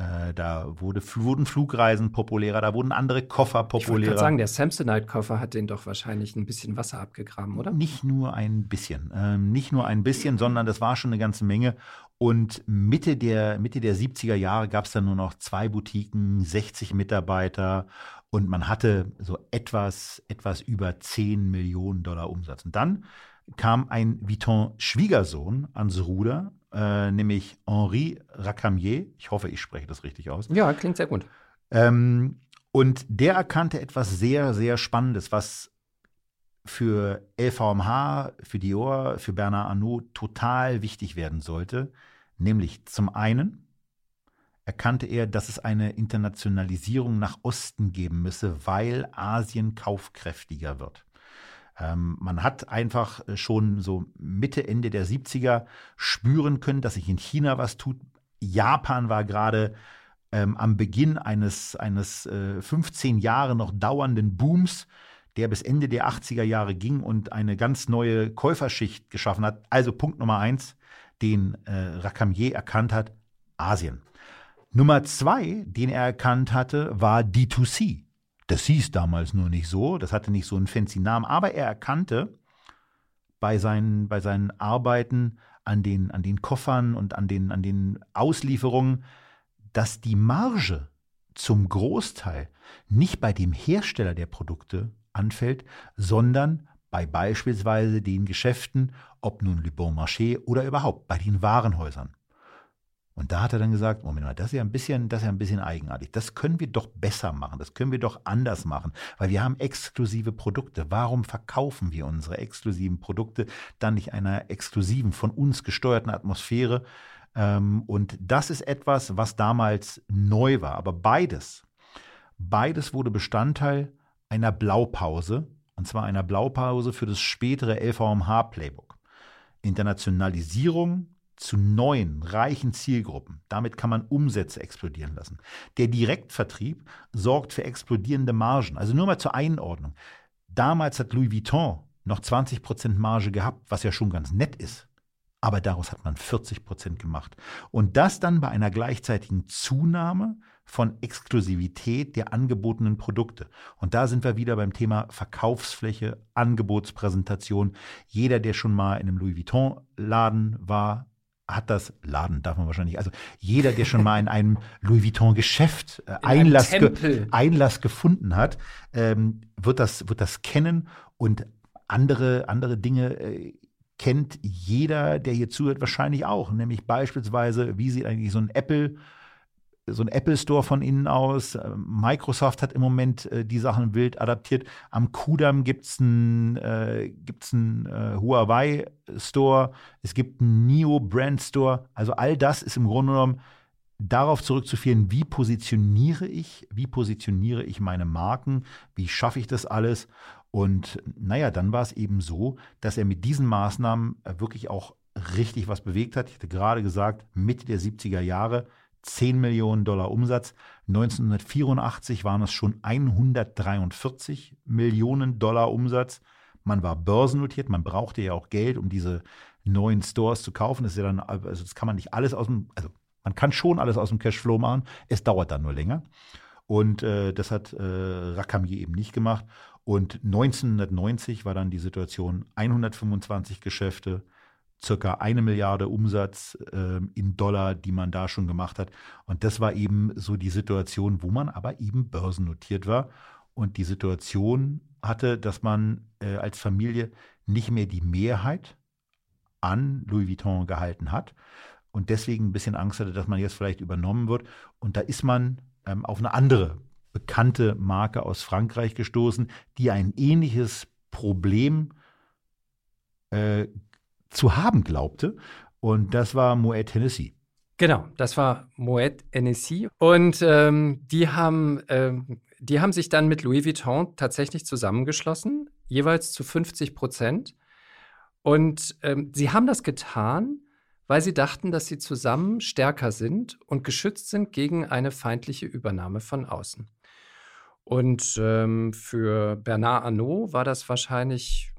Äh, da wurde, wurden Flugreisen populärer, da wurden andere Koffer populärer. Ich
würde sagen, der Samsonite-Koffer hat den doch wahrscheinlich ein bisschen Wasser abgegraben, oder?
Nicht nur ein bisschen. Ähm, nicht nur ein bisschen, sondern das war schon eine ganze Menge. Und Mitte der, Mitte der 70er Jahre gab es dann nur noch zwei Boutiquen, 60 Mitarbeiter und man hatte so etwas, etwas über 10 Millionen Dollar Umsatz. Und dann kam ein Vuitton-Schwiegersohn ans Ruder, äh, nämlich Henri Racamier. Ich hoffe, ich spreche das richtig aus.
Ja, klingt sehr gut.
Ähm, und der erkannte etwas sehr, sehr Spannendes, was für LVMH, für Dior, für Bernard Arnault total wichtig werden sollte. Nämlich zum einen erkannte er, dass es eine Internationalisierung nach Osten geben müsse, weil Asien kaufkräftiger wird. Ähm, man hat einfach äh, schon so Mitte, Ende der 70er spüren können, dass sich in China was tut. Japan war gerade ähm, am Beginn eines, eines äh, 15 Jahre noch dauernden Booms, der bis Ende der 80er Jahre ging und eine ganz neue Käuferschicht geschaffen hat. Also Punkt Nummer eins, den äh, Racamier erkannt hat, Asien. Nummer zwei, den er erkannt hatte, war D2C. Das hieß damals nur nicht so, das hatte nicht so einen fancy Namen, aber er erkannte bei seinen, bei seinen Arbeiten an den, an den Koffern und an den, an den Auslieferungen, dass die Marge zum Großteil nicht bei dem Hersteller der Produkte anfällt, sondern bei beispielsweise den Geschäften, ob nun Le Bon Marché oder überhaupt bei den Warenhäusern. Und da hat er dann gesagt, Moment mal, das ist ja ein bisschen, das ist ja ein bisschen eigenartig. Das können wir doch besser machen. Das können wir doch anders machen, weil wir haben exklusive Produkte. Warum verkaufen wir unsere exklusiven Produkte dann nicht einer exklusiven, von uns gesteuerten Atmosphäre? Ähm, und das ist etwas, was damals neu war. Aber beides, beides wurde Bestandteil einer Blaupause, und zwar einer Blaupause für das spätere LVMH-Playbook. Internationalisierung zu neuen, reichen Zielgruppen. Damit kann man Umsätze explodieren lassen. Der Direktvertrieb sorgt für explodierende Margen. Also nur mal zur Einordnung. Damals hat Louis Vuitton noch 20% Marge gehabt, was ja schon ganz nett ist. Aber daraus hat man 40% gemacht. Und das dann bei einer gleichzeitigen Zunahme von Exklusivität der angebotenen Produkte. Und da sind wir wieder beim Thema Verkaufsfläche, Angebotspräsentation. Jeder, der schon mal in einem Louis Vuitton-Laden war, hat das Laden, darf man wahrscheinlich, also jeder, der schon mal in einem Louis Vuitton-Geschäft äh, Einlass, ge Einlass gefunden hat, ähm, wird, das, wird das kennen und andere, andere Dinge äh, kennt jeder, der hier zuhört, wahrscheinlich auch. Nämlich beispielsweise, wie sieht eigentlich so ein Apple so ein Apple Store von innen aus. Microsoft hat im Moment äh, die Sachen wild adaptiert. Am Kudam gibt es einen, äh, äh, Huawei Store. Es gibt einen Neo Brand Store. Also all das ist im Grunde genommen darauf zurückzuführen, wie positioniere ich, wie positioniere ich meine Marken, wie schaffe ich das alles. Und naja, dann war es eben so, dass er mit diesen Maßnahmen äh, wirklich auch richtig was bewegt hat. Ich hatte gerade gesagt, Mitte der 70er Jahre 10 Millionen Dollar Umsatz. 1984 waren es schon 143 Millionen Dollar Umsatz. Man war börsennotiert, man brauchte ja auch Geld, um diese neuen Stores zu kaufen. Das ist ja dann, also das kann man nicht alles aus dem, also man kann schon alles aus dem Cashflow machen, es dauert dann nur länger. Und äh, das hat äh, Rakami eben nicht gemacht. Und 1990 war dann die Situation 125 Geschäfte, circa eine Milliarde Umsatz äh, in Dollar, die man da schon gemacht hat. Und das war eben so die Situation, wo man aber eben börsennotiert war und die Situation hatte, dass man äh, als Familie nicht mehr die Mehrheit an Louis Vuitton gehalten hat und deswegen ein bisschen Angst hatte, dass man jetzt vielleicht übernommen wird. Und da ist man ähm, auf eine andere bekannte Marke aus Frankreich gestoßen, die ein ähnliches Problem äh, zu haben glaubte. Und das war Moet Hennessy.
Genau, das war Moet Hennessy. Und ähm, die, haben, ähm, die haben sich dann mit Louis Vuitton tatsächlich zusammengeschlossen, jeweils zu 50 Prozent. Und ähm, sie haben das getan, weil sie dachten, dass sie zusammen stärker sind und geschützt sind gegen eine feindliche Übernahme von außen. Und ähm, für Bernard Arnault war das wahrscheinlich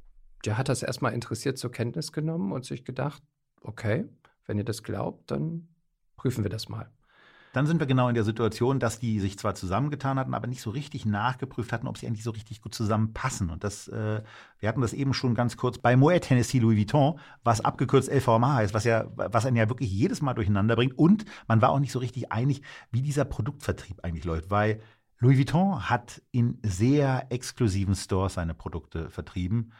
der hat das erstmal interessiert zur Kenntnis genommen und sich gedacht, okay, wenn ihr das glaubt, dann prüfen wir das mal.
Dann sind wir genau in der Situation, dass die sich zwar zusammengetan hatten, aber nicht so richtig nachgeprüft hatten, ob sie eigentlich so richtig gut zusammenpassen. Und das, äh, wir hatten das eben schon ganz kurz bei Moet Hennessy Louis Vuitton, was abgekürzt LVMH heißt, was ja, was einen ja wirklich jedes Mal durcheinander bringt. Und man war auch nicht so richtig einig, wie dieser Produktvertrieb eigentlich läuft, weil Louis Vuitton hat in sehr exklusiven Stores seine Produkte vertrieben.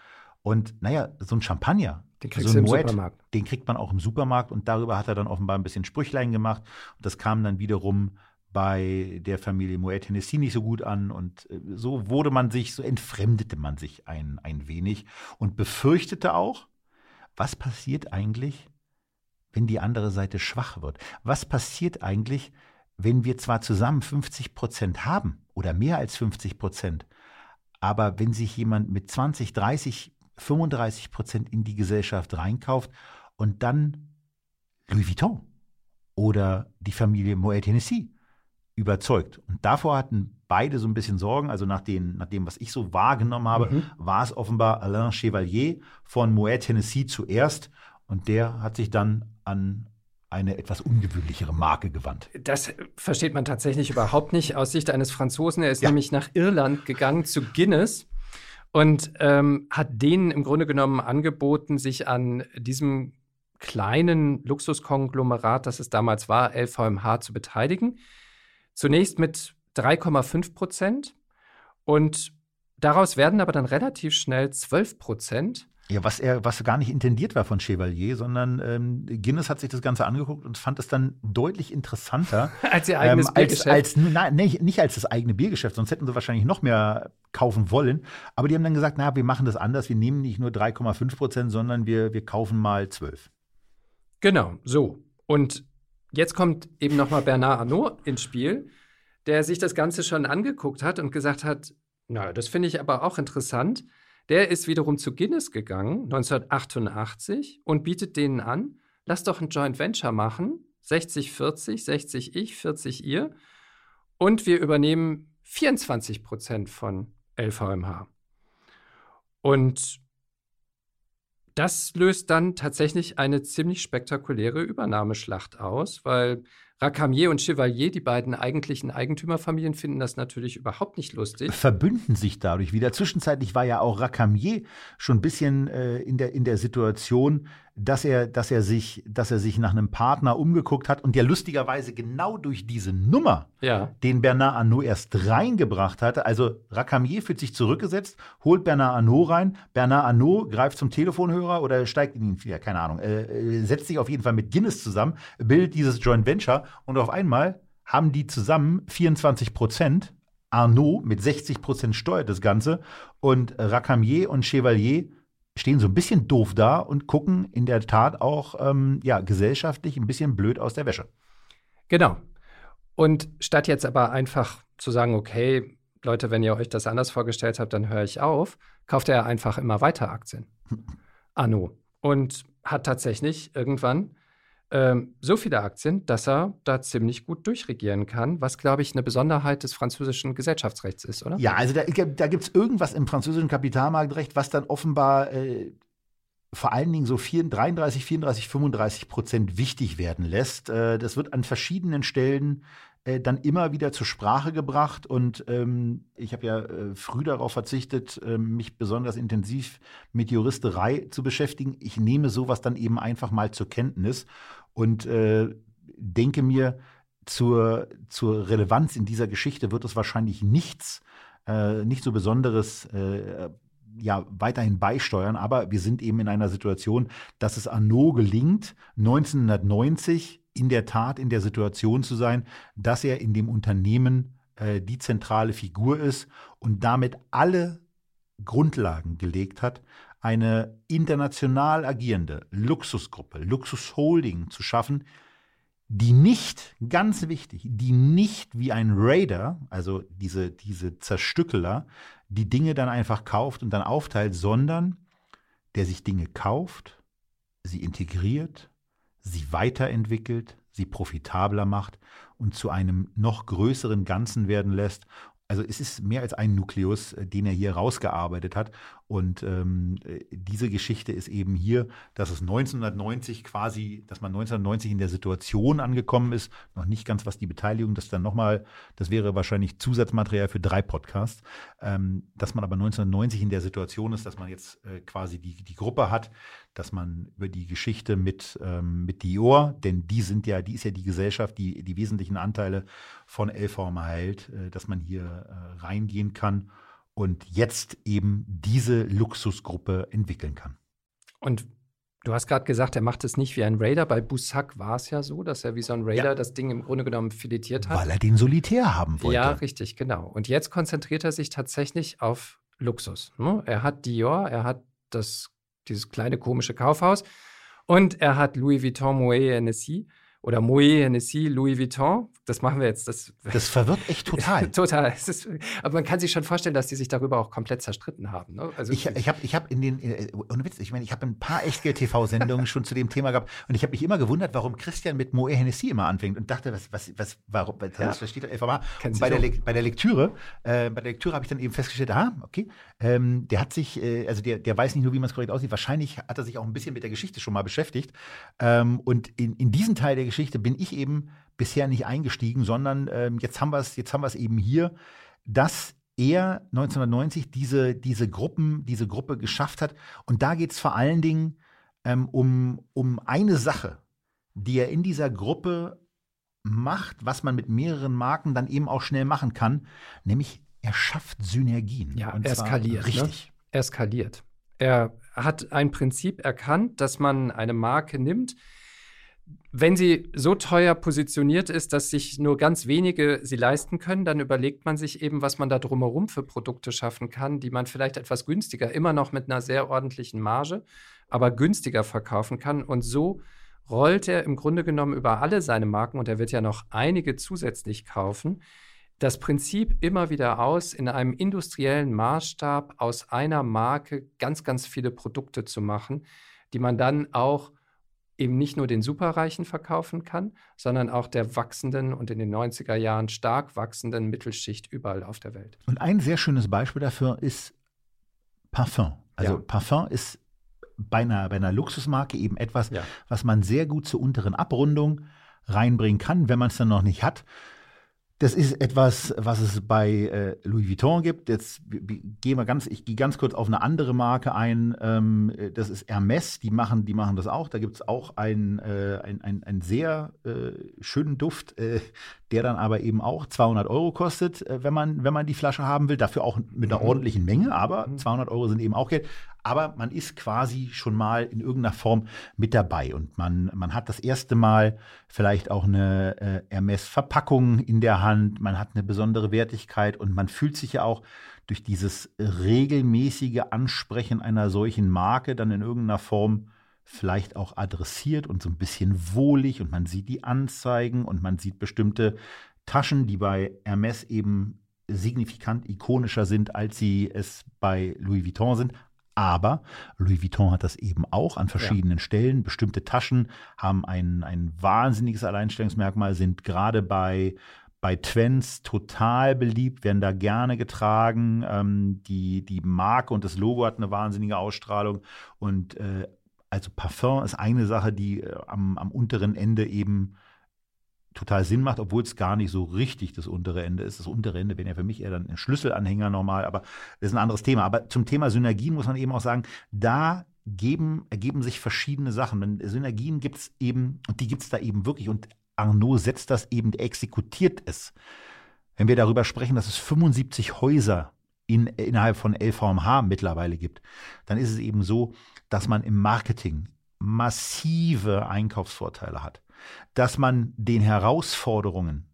Und naja, so ein Champagner,
den kriegst so Moet, Supermarkt.
Den kriegt man auch im Supermarkt und darüber hat er dann offenbar ein bisschen Sprüchlein gemacht. Und das kam dann wiederum bei der Familie Moet Hennessy nicht so gut an. Und äh, so wurde man sich, so entfremdete man sich ein, ein wenig und befürchtete auch, was passiert eigentlich, wenn die andere Seite schwach wird? Was passiert eigentlich, wenn wir zwar zusammen 50 Prozent haben oder mehr als 50 Prozent, aber wenn sich jemand mit 20, 30 35 Prozent in die Gesellschaft reinkauft und dann Louis Vuitton oder die Familie Moet Hennessy überzeugt. Und davor hatten beide so ein bisschen Sorgen. Also nach, den, nach dem, was ich so wahrgenommen habe, mhm. war es offenbar Alain Chevalier von Moet Hennessy zuerst. Und der hat sich dann an eine etwas ungewöhnlichere Marke gewandt.
Das versteht man tatsächlich überhaupt nicht aus Sicht eines Franzosen. Er ist ja. nämlich nach Irland gegangen zu Guinness und ähm, hat denen im Grunde genommen angeboten, sich an diesem kleinen Luxuskonglomerat, das es damals war, LVMH, zu beteiligen. Zunächst mit 3,5 Prozent und daraus werden aber dann relativ schnell 12 Prozent.
Ja, was er, was gar nicht intendiert war von Chevalier, sondern ähm, Guinness hat sich das Ganze angeguckt und fand es dann deutlich interessanter.
als ihr eigenes ähm,
Biergeschäft. Als, als, nein, nicht, nicht als das eigene Biergeschäft, sonst hätten sie wahrscheinlich noch mehr kaufen wollen. Aber die haben dann gesagt, na, wir machen das anders, wir nehmen nicht nur 3,5 Prozent, sondern wir, wir kaufen mal 12.
Genau, so. Und jetzt kommt eben nochmal Bernard Arnault ins Spiel, der sich das Ganze schon angeguckt hat und gesagt hat, na, das finde ich aber auch interessant. Der ist wiederum zu Guinness gegangen, 1988, und bietet denen an, lass doch ein Joint Venture machen, 60-40, 60 ich, 40 ihr, und wir übernehmen 24 Prozent von LVMH. Und das löst dann tatsächlich eine ziemlich spektakuläre Übernahmeschlacht aus, weil Racamier und Chevalier, die beiden eigentlichen Eigentümerfamilien, finden das natürlich überhaupt nicht lustig.
Verbünden sich dadurch wieder. Zwischenzeitlich war ja auch Racamier schon ein bisschen äh, in, der, in der Situation, dass er, dass er sich, dass er sich nach einem Partner umgeguckt hat und ja lustigerweise genau durch diese Nummer,
ja.
den Bernard Arnault erst reingebracht hatte. Also Racamier fühlt sich zurückgesetzt, holt Bernard Arnault rein. Bernard Arnault greift zum Telefonhörer oder steigt in ihn, ja, keine Ahnung, äh, äh, setzt sich auf jeden Fall mit Guinness zusammen, bildet dieses Joint Venture und auf einmal haben die zusammen 24 Prozent. Arnault mit 60 Prozent steuert das Ganze und Racamier und Chevalier stehen so ein bisschen doof da und gucken in der Tat auch ähm, ja, gesellschaftlich ein bisschen blöd aus der Wäsche.
Genau. Und statt jetzt aber einfach zu sagen, okay, Leute, wenn ihr euch das anders vorgestellt habt, dann höre ich auf, kauft er einfach immer weiter Aktien. Anno. Und hat tatsächlich irgendwann ähm, so viele Aktien, dass er da ziemlich gut durchregieren kann, was, glaube ich, eine Besonderheit des französischen Gesellschaftsrechts ist, oder?
Ja, also da, da gibt es irgendwas im französischen Kapitalmarktrecht, was dann offenbar äh, vor allen Dingen so 4, 33, 34, 35 Prozent wichtig werden lässt. Äh, das wird an verschiedenen Stellen äh, dann immer wieder zur Sprache gebracht. Und ähm, ich habe ja äh, früh darauf verzichtet, äh, mich besonders intensiv mit Juristerei zu beschäftigen. Ich nehme sowas dann eben einfach mal zur Kenntnis und äh, denke mir, zur, zur Relevanz in dieser Geschichte wird es wahrscheinlich nichts, äh, nicht so Besonderes äh, ja, weiterhin beisteuern. Aber wir sind eben in einer Situation, dass es Arnaud gelingt, 1990 in der Tat in der Situation zu sein, dass er in dem Unternehmen äh, die zentrale Figur ist und damit alle Grundlagen gelegt hat, eine international agierende Luxusgruppe, Luxusholding zu schaffen, die nicht, ganz wichtig, die nicht wie ein Raider, also diese, diese Zerstückeler, die Dinge dann einfach kauft und dann aufteilt, sondern der sich Dinge kauft, sie integriert, sie weiterentwickelt, sie profitabler macht und zu einem noch größeren Ganzen werden lässt also es ist mehr als ein Nukleus, äh, den er hier rausgearbeitet hat. Und ähm, äh, diese Geschichte ist eben hier, dass es 1990 quasi, dass man 1990 in der Situation angekommen ist, noch nicht ganz was die Beteiligung, das dann nochmal, das wäre wahrscheinlich Zusatzmaterial für drei Podcasts, ähm, dass man aber 1990 in der Situation ist, dass man jetzt äh, quasi die, die Gruppe hat, dass man über die Geschichte mit, ähm, mit Dior, denn die sind ja, die ist ja die Gesellschaft, die die wesentlichen Anteile von LVM erhält, äh, dass man hier äh, reingehen kann und jetzt eben diese Luxusgruppe entwickeln kann.
Und Du hast gerade gesagt, er macht es nicht wie ein Raider. Bei Bussack war es ja so, dass er wie so ein Raider ja. das Ding im Grunde genommen filetiert hat.
Weil er den Solitär haben wollte.
Ja, richtig, genau. Und jetzt konzentriert er sich tatsächlich auf Luxus. Ne? Er hat Dior, er hat das dieses kleine komische Kaufhaus. Und er hat Louis Vuitton Moet Hennessy oder Moet Hennessy Louis Vuitton. Das machen wir jetzt. Das,
das verwirrt echt total.
total. Ist, aber man kann sich schon vorstellen, dass die sich darüber auch komplett zerstritten haben. Ne?
Also ich ich habe ich hab in den, äh, ohne Witz, ich meine, ich habe ein paar Echtgeld-TV-Sendungen schon zu dem Thema gehabt und ich habe mich immer gewundert, warum Christian mit Moet Hennessy immer anfängt und dachte, was, was, was, warum, das ja. steht doch FMA. Und bei, der, bei der Lektüre, äh, bei der Lektüre habe ich dann eben festgestellt, aha, okay, ähm, der hat sich, äh, also der, der weiß nicht nur, wie man es korrekt aussieht, wahrscheinlich hat er sich auch ein bisschen mit der Geschichte schon mal beschäftigt. Ähm, und in, in diesen Teil der Geschichte bin ich eben bisher nicht eingestiegen, sondern ähm, jetzt haben wir es, jetzt haben wir es eben hier, dass er 1990 diese, diese Gruppen, diese Gruppe geschafft hat. Und da geht es vor allen Dingen ähm, um, um eine Sache, die er in dieser Gruppe macht, was man mit mehreren Marken dann eben auch schnell machen kann, nämlich er schafft Synergien.
Ja, er skaliert. Ne? Richtig. Ne? Er skaliert. Er hat ein Prinzip erkannt, dass man eine Marke nimmt, wenn sie so teuer positioniert ist, dass sich nur ganz wenige sie leisten können, dann überlegt man sich eben, was man da drumherum für Produkte schaffen kann, die man vielleicht etwas günstiger, immer noch mit einer sehr ordentlichen Marge, aber günstiger verkaufen kann. Und so rollt er im Grunde genommen über alle seine Marken, und er wird ja noch einige zusätzlich kaufen, das Prinzip immer wieder aus, in einem industriellen Maßstab aus einer Marke ganz, ganz viele Produkte zu machen, die man dann auch eben nicht nur den Superreichen verkaufen kann, sondern auch der wachsenden und in den 90er Jahren stark wachsenden Mittelschicht überall auf der Welt.
Und ein sehr schönes Beispiel dafür ist Parfum. Also ja. Parfum ist bei einer, bei einer Luxusmarke eben etwas, ja. was man sehr gut zur unteren Abrundung reinbringen kann, wenn man es dann noch nicht hat. Das ist etwas, was es bei äh, Louis Vuitton gibt. Jetzt gehen wir ganz, ich gehe ganz kurz auf eine andere Marke ein. Ähm, das ist Hermes, die machen, die machen das auch. Da gibt es auch einen äh, ein, ein, ein sehr äh, schönen Duft, äh, der dann aber eben auch 200 Euro kostet, äh, wenn man, wenn man die Flasche haben will. Dafür auch mit einer mhm. ordentlichen Menge, aber 200 mhm. Euro sind eben auch Geld aber man ist quasi schon mal in irgendeiner Form mit dabei und man, man hat das erste Mal vielleicht auch eine äh, Hermes-Verpackung in der Hand, man hat eine besondere Wertigkeit und man fühlt sich ja auch durch dieses regelmäßige Ansprechen einer solchen Marke dann in irgendeiner Form vielleicht auch adressiert und so ein bisschen wohlig und man sieht die Anzeigen und man sieht bestimmte Taschen, die bei Hermes eben signifikant ikonischer sind, als sie es bei Louis Vuitton sind. Aber Louis Vuitton hat das eben auch an verschiedenen ja. Stellen. Bestimmte Taschen haben ein, ein wahnsinniges Alleinstellungsmerkmal, sind gerade bei, bei Twents total beliebt, werden da gerne getragen. Ähm, die, die Marke und das Logo hat eine wahnsinnige Ausstrahlung. Und äh, also Parfum ist eine Sache, die äh, am, am unteren Ende eben total Sinn macht, obwohl es gar nicht so richtig das untere Ende ist. Das untere Ende wäre ja für mich eher dann ein Schlüsselanhänger normal, aber das ist ein anderes Thema. Aber zum Thema Synergien muss man eben auch sagen, da geben, ergeben sich verschiedene Sachen. Synergien gibt es eben, und die gibt es da eben wirklich. Und Arnaud setzt das eben, exekutiert es. Wenn wir darüber sprechen, dass es 75 Häuser in, innerhalb von LVMH mittlerweile gibt, dann ist es eben so, dass man im Marketing massive Einkaufsvorteile hat. Dass man den Herausforderungen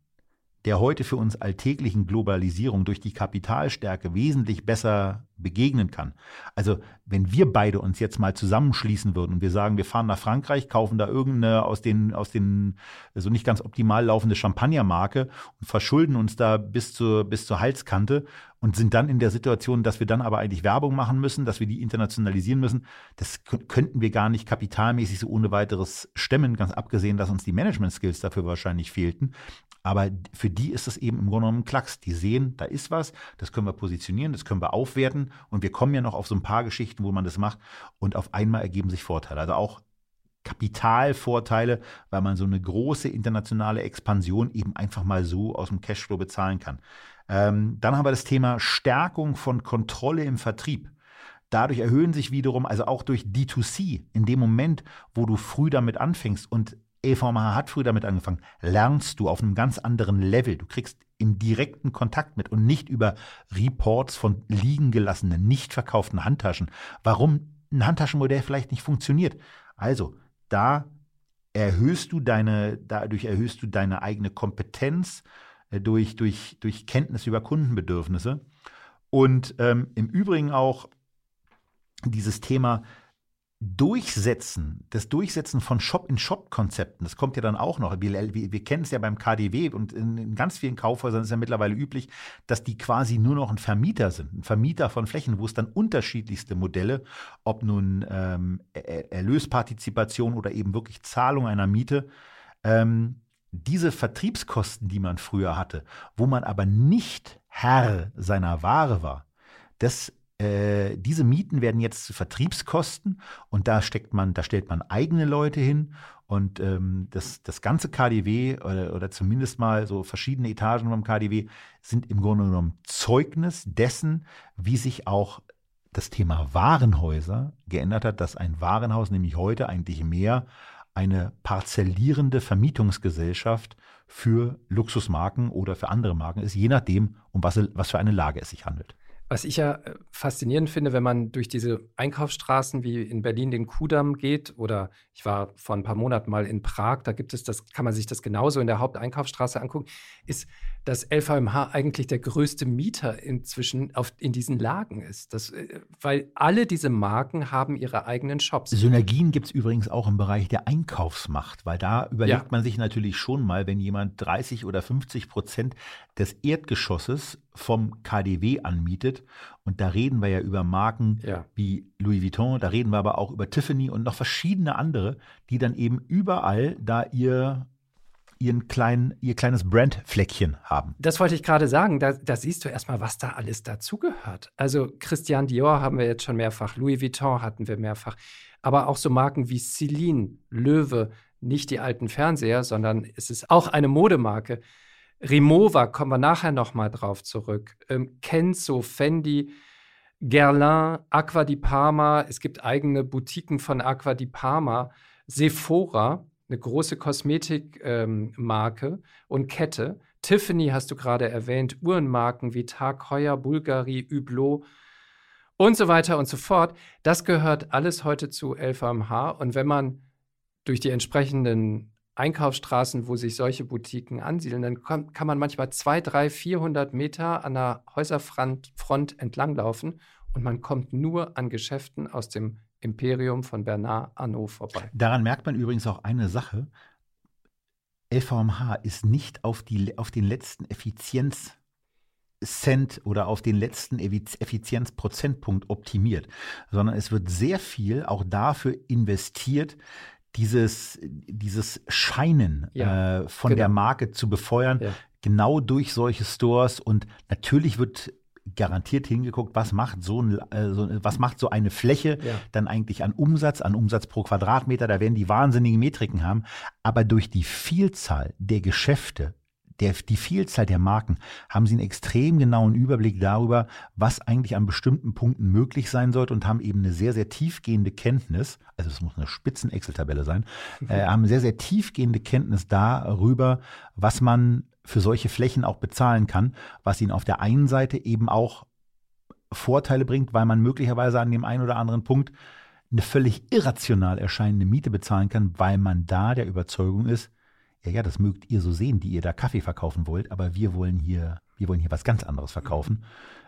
der heute für uns alltäglichen Globalisierung durch die Kapitalstärke wesentlich besser begegnen kann. Also wenn wir beide uns jetzt mal zusammenschließen würden und wir sagen, wir fahren nach Frankreich, kaufen da irgendeine aus den, aus den so nicht ganz optimal laufende Champagnermarke und verschulden uns da bis zur, bis zur Halskante und sind dann in der Situation, dass wir dann aber eigentlich Werbung machen müssen, dass wir die internationalisieren müssen. Das könnten wir gar nicht kapitalmäßig so ohne weiteres stemmen, ganz abgesehen, dass uns die Management-Skills dafür wahrscheinlich fehlten. Aber für die ist es eben im Grunde genommen Klacks. Die sehen, da ist was, das können wir positionieren, das können wir aufwerten und wir kommen ja noch auf so ein paar Geschichten, wo man das macht und auf einmal ergeben sich Vorteile. Also auch Kapitalvorteile, weil man so eine große internationale Expansion eben einfach mal so aus dem Cashflow bezahlen kann. Ähm, dann haben wir das Thema Stärkung von Kontrolle im Vertrieb. Dadurch erhöhen sich wiederum, also auch durch D2C, in dem Moment, wo du früh damit anfängst und EVMH hat früh damit angefangen, lernst du auf einem ganz anderen Level. Du kriegst im direkten Kontakt mit und nicht über Reports von liegen gelassenen, nicht verkauften Handtaschen. Warum ein Handtaschenmodell vielleicht nicht funktioniert. Also, da erhöhst du deine, dadurch erhöhst du deine eigene Kompetenz äh, durch, durch, durch Kenntnis über Kundenbedürfnisse. Und ähm, im Übrigen auch dieses Thema Durchsetzen, das Durchsetzen von Shop-in-Shop-Konzepten, das kommt ja dann auch noch. Wir, wir, kennen es ja beim KDW und in, in, ganz vielen Kaufhäusern ist ja mittlerweile üblich, dass die quasi nur noch ein Vermieter sind, ein Vermieter von Flächen, wo es dann unterschiedlichste Modelle, ob nun ähm, Erlöspartizipation oder eben wirklich Zahlung einer Miete, ähm, diese Vertriebskosten, die man früher hatte, wo man aber nicht Herr seiner Ware war, das äh, diese Mieten werden jetzt zu Vertriebskosten und da steckt man, da stellt man eigene Leute hin und ähm, das, das ganze KDW oder, oder zumindest mal so verschiedene Etagen vom KDW sind im Grunde genommen Zeugnis dessen, wie sich auch das Thema Warenhäuser geändert hat, dass ein Warenhaus nämlich heute eigentlich mehr eine parzellierende Vermietungsgesellschaft für Luxusmarken oder für andere Marken ist, je nachdem, um was, was für eine Lage es sich handelt.
Was ich ja äh, faszinierend finde, wenn man durch diese Einkaufsstraßen wie in Berlin den Kudamm geht oder ich war vor ein paar Monaten mal in Prag, da gibt es das, kann man sich das genauso in der Haupteinkaufsstraße angucken, ist, dass LVMH eigentlich der größte Mieter inzwischen auf, in diesen Lagen ist. Das, äh, weil alle diese Marken haben ihre eigenen Shops.
Synergien gibt es übrigens auch im Bereich der Einkaufsmacht, weil da überlegt ja. man sich natürlich schon mal, wenn jemand 30 oder 50 Prozent des Erdgeschosses vom KDW anmietet. Und da reden wir ja über Marken ja. wie Louis Vuitton, da reden wir aber auch über Tiffany und noch verschiedene andere, die dann eben überall da ihr ihren kleinen, ihr kleines Brandfleckchen haben.
Das wollte ich gerade sagen. Da, da siehst du erstmal, was da alles dazugehört. Also Christian Dior haben wir jetzt schon mehrfach, Louis Vuitton hatten wir mehrfach, aber auch so Marken wie Celine, Löwe, nicht die alten Fernseher, sondern es ist auch eine Modemarke. Rimowa, kommen wir nachher nochmal drauf zurück. Ähm, Kenzo, Fendi, Guerlain, Aqua di Parma. Es gibt eigene Boutiquen von Aqua di Parma. Sephora, eine große Kosmetikmarke ähm, und Kette. Tiffany hast du gerade erwähnt, Uhrenmarken wie Tag Heuer, Bulgari, Hublot und so weiter und so fort. Das gehört alles heute zu LVMH. Und wenn man durch die entsprechenden Einkaufsstraßen, wo sich solche Boutiquen ansiedeln, dann kann, man manchmal zwei, drei, 400 Meter an der Häuserfront Front entlanglaufen und man kommt nur an Geschäften aus dem Imperium von Bernard Arnault vorbei.
Daran merkt man übrigens auch eine Sache. LVMH ist nicht auf, die, auf den letzten Effizienz Cent oder auf den letzten Effizienzprozentpunkt optimiert, sondern es wird sehr viel auch dafür investiert, dieses, dieses Scheinen ja, äh, von genau. der Marke zu befeuern, ja. genau durch solche Stores. Und natürlich wird garantiert hingeguckt, was macht so, ein, äh, so was macht so eine Fläche ja. dann eigentlich an Umsatz, an Umsatz pro Quadratmeter. Da werden die wahnsinnigen Metriken haben. Aber durch die Vielzahl der Geschäfte, der, die Vielzahl der Marken haben sie einen extrem genauen Überblick darüber, was eigentlich an bestimmten Punkten möglich sein sollte und haben eben eine sehr, sehr tiefgehende Kenntnis, also es muss eine Spitzen-Excel-Tabelle sein, mhm. äh, haben sehr, sehr tiefgehende Kenntnis darüber, was man für solche Flächen auch bezahlen kann, was ihnen auf der einen Seite eben auch Vorteile bringt, weil man möglicherweise an dem einen oder anderen Punkt eine völlig irrational erscheinende Miete bezahlen kann, weil man da der Überzeugung ist, ja, ja, das mögt ihr so sehen, die ihr da Kaffee verkaufen wollt, aber wir wollen hier, wir wollen hier was ganz anderes verkaufen.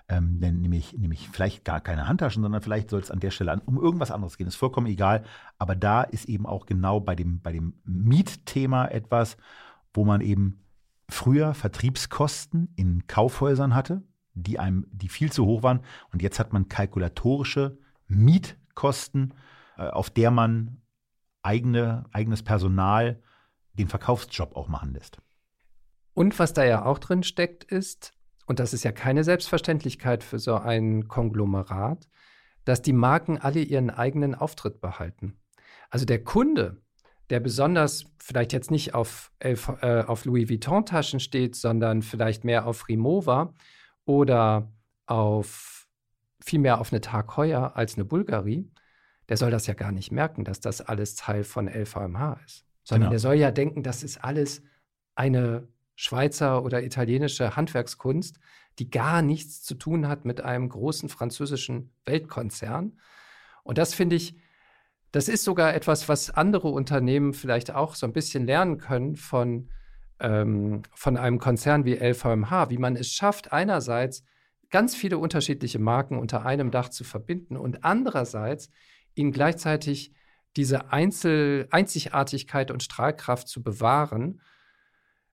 Ähm, nämlich, nämlich vielleicht gar keine Handtaschen, sondern vielleicht soll es an der Stelle an, um irgendwas anderes gehen. Ist vollkommen egal. Aber da ist eben auch genau bei dem, bei dem Mietthema etwas, wo man eben früher Vertriebskosten in Kaufhäusern hatte, die einem, die viel zu hoch waren. Und jetzt hat man kalkulatorische Mietkosten, äh, auf der man eigene, eigenes Personal den Verkaufsjob auch machen lässt.
Und was da ja auch drin steckt, ist, und das ist ja keine Selbstverständlichkeit für so ein Konglomerat, dass die Marken alle ihren eigenen Auftritt behalten. Also der Kunde, der besonders vielleicht jetzt nicht auf, äh, auf Louis Vuitton-Taschen steht, sondern vielleicht mehr auf Rimowa oder auf vielmehr auf eine Tag Heuer als eine Bulgari, der soll das ja gar nicht merken, dass das alles Teil von LVMH ist sondern genau. der soll ja denken, das ist alles eine Schweizer oder italienische Handwerkskunst, die gar nichts zu tun hat mit einem großen französischen Weltkonzern. Und das finde ich, das ist sogar etwas, was andere Unternehmen vielleicht auch so ein bisschen lernen können von, ähm, von einem Konzern wie LVMH, wie man es schafft, einerseits ganz viele unterschiedliche Marken unter einem Dach zu verbinden und andererseits ihnen gleichzeitig diese Einzel Einzigartigkeit und Strahlkraft zu bewahren,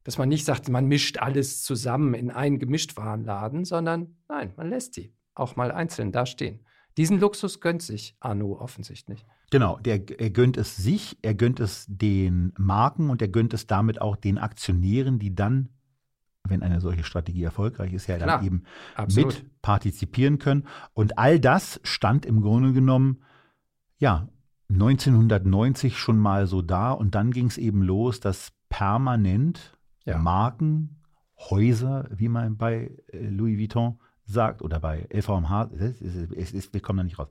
dass man nicht sagt, man mischt alles zusammen in einen Gemischtwarenladen, sondern nein, man lässt die auch mal einzeln dastehen. Diesen Luxus gönnt sich Arno offensichtlich.
Genau, der, er gönnt es sich, er gönnt es den Marken und er gönnt es damit auch den Aktionären, die dann, wenn eine solche Strategie erfolgreich ist, ja Klar, dann eben absolut. mit partizipieren können. Und all das stand im Grunde genommen, ja, 1990 schon mal so da und dann ging es eben los, dass permanent ja. Marken, Häuser, wie man bei äh, Louis Vuitton sagt oder bei LVMH, es ist, es wir kommen da nicht raus,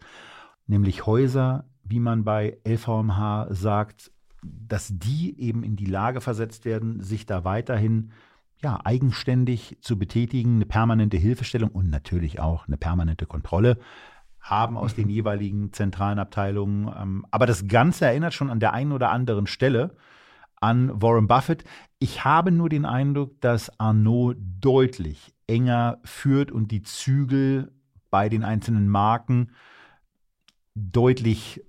nämlich Häuser, wie man bei LVMH sagt, dass die eben in die Lage versetzt werden, sich da weiterhin ja, eigenständig zu betätigen, eine permanente Hilfestellung und natürlich auch eine permanente Kontrolle haben aus den mhm. jeweiligen zentralen Abteilungen. Ähm, aber das Ganze erinnert schon an der einen oder anderen Stelle an Warren Buffett. Ich habe nur den Eindruck, dass Arnaud deutlich enger führt und die Zügel bei den einzelnen Marken deutlich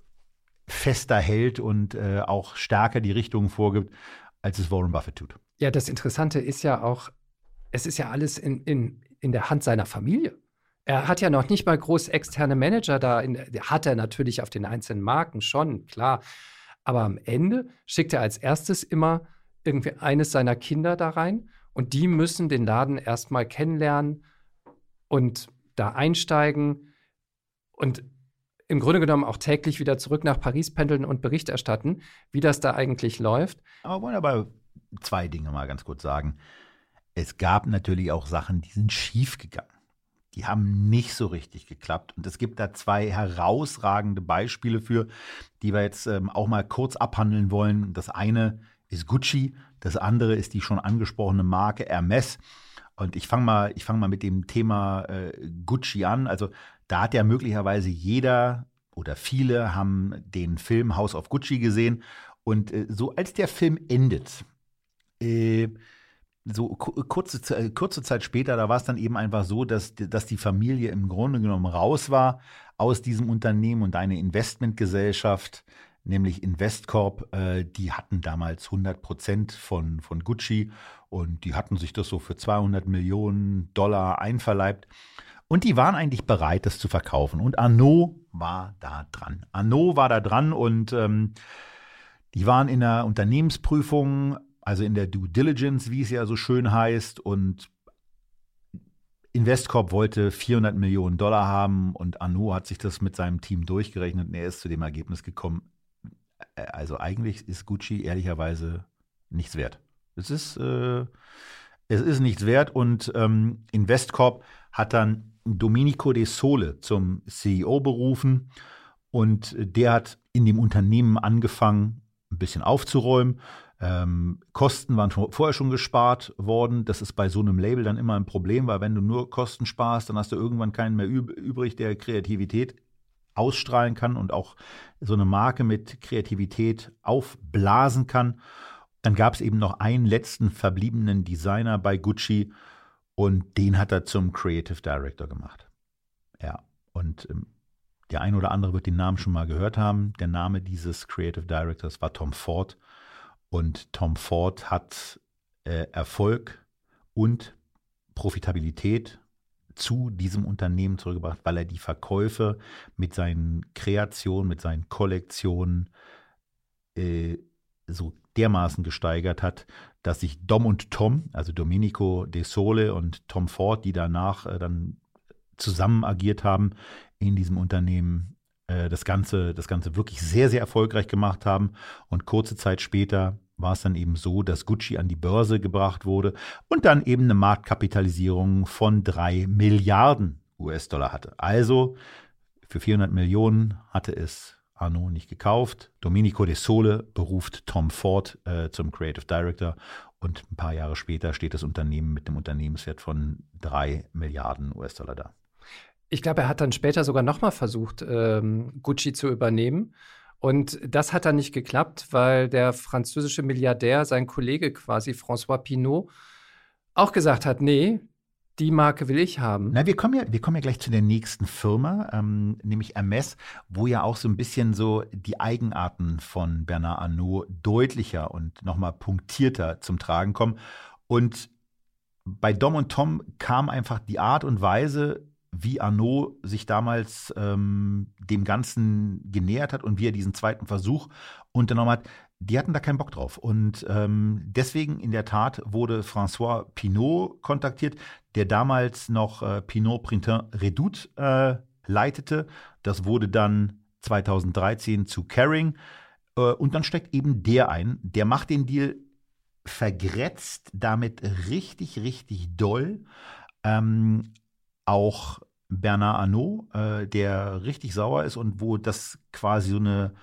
fester hält und äh, auch stärker die Richtung vorgibt, als es Warren Buffett tut.
Ja, das Interessante ist ja auch, es ist ja alles in, in, in der Hand seiner Familie. Er hat ja noch nicht mal groß externe Manager da. In, hat er natürlich auf den einzelnen Marken schon, klar. Aber am Ende schickt er als erstes immer irgendwie eines seiner Kinder da rein und die müssen den Laden erstmal kennenlernen und da einsteigen. Und im Grunde genommen auch täglich wieder zurück nach Paris pendeln und Bericht erstatten, wie das da eigentlich läuft.
Aber wollen aber zwei Dinge mal ganz kurz sagen. Es gab natürlich auch Sachen, die sind schief gegangen. Die haben nicht so richtig geklappt. Und es gibt da zwei herausragende Beispiele für, die wir jetzt ähm, auch mal kurz abhandeln wollen. Das eine ist Gucci, das andere ist die schon angesprochene Marke Hermes. Und ich fange mal, ich mal mit dem Thema äh, Gucci an. Also da hat ja möglicherweise jeder oder viele haben den Film House of Gucci gesehen. Und äh, so als der Film endet, äh, so kurze, kurze Zeit später, da war es dann eben einfach so, dass, dass die Familie im Grunde genommen raus war aus diesem Unternehmen und eine Investmentgesellschaft, nämlich Investcorp, äh, die hatten damals 100 Prozent von, von Gucci und die hatten sich das so für 200 Millionen Dollar einverleibt. Und die waren eigentlich bereit, das zu verkaufen. Und Arnaud war da dran. Arnaud war da dran und ähm, die waren in der Unternehmensprüfung, also in der Due Diligence, wie es ja so schön heißt. Und Investcorp wollte 400 Millionen Dollar haben und Arnaud hat sich das mit seinem Team durchgerechnet und er ist zu dem Ergebnis gekommen, also eigentlich ist Gucci ehrlicherweise nichts wert. Es ist, äh, es ist nichts wert und ähm, Investcorp hat dann Domenico De Sole zum CEO berufen und der hat in dem Unternehmen angefangen, ein bisschen aufzuräumen. Ähm, Kosten waren vorher schon gespart worden. Das ist bei so einem Label dann immer ein Problem, weil wenn du nur Kosten sparst, dann hast du irgendwann keinen mehr übrig, der Kreativität ausstrahlen kann und auch so eine Marke mit Kreativität aufblasen kann. Dann gab es eben noch einen letzten verbliebenen Designer bei Gucci und den hat er zum Creative Director gemacht. Ja, und ähm, der ein oder andere wird den Namen schon mal gehört haben. Der Name dieses Creative Directors war Tom Ford. Und Tom Ford hat äh, Erfolg und Profitabilität zu diesem Unternehmen zurückgebracht, weil er die Verkäufe mit seinen Kreationen, mit seinen Kollektionen äh, so dermaßen gesteigert hat, dass sich Dom und Tom, also Domenico De Sole und Tom Ford, die danach äh, dann zusammen agiert haben in diesem Unternehmen, äh, das Ganze, das Ganze wirklich sehr, sehr erfolgreich gemacht haben. Und kurze Zeit später war es dann eben so, dass Gucci an die Börse gebracht wurde und dann eben eine Marktkapitalisierung von drei Milliarden US-Dollar hatte. Also für 400 Millionen hatte es Arnaud nicht gekauft. Domenico De Sole beruft Tom Ford äh, zum Creative Director und ein paar Jahre später steht das Unternehmen mit einem Unternehmenswert von drei Milliarden US-Dollar da.
Ich glaube, er hat dann später sogar nochmal versucht, ähm, Gucci zu übernehmen. Und das hat dann nicht geklappt, weil der französische Milliardär, sein Kollege quasi, François Pinault, auch gesagt hat, nee, die Marke will ich haben.
Na, wir kommen ja, wir kommen ja gleich zu der nächsten Firma, ähm, nämlich Hermes, wo ja auch so ein bisschen so die Eigenarten von Bernard Arnault deutlicher und nochmal punktierter zum Tragen kommen. Und bei Dom und Tom kam einfach die Art und Weise, wie Arnaud sich damals ähm, dem Ganzen genähert hat und wie er diesen zweiten Versuch unternommen hat, die hatten da keinen Bock drauf. Und ähm, deswegen in der Tat wurde François Pinault kontaktiert, der damals noch äh, Pinot Printemps Redoute äh, leitete. Das wurde dann 2013 zu Caring. Äh, und dann steckt eben der ein, der macht den Deal vergrätzt damit richtig, richtig doll. Ähm, auch Bernard Arnault, äh, der richtig sauer ist und wo das quasi so eine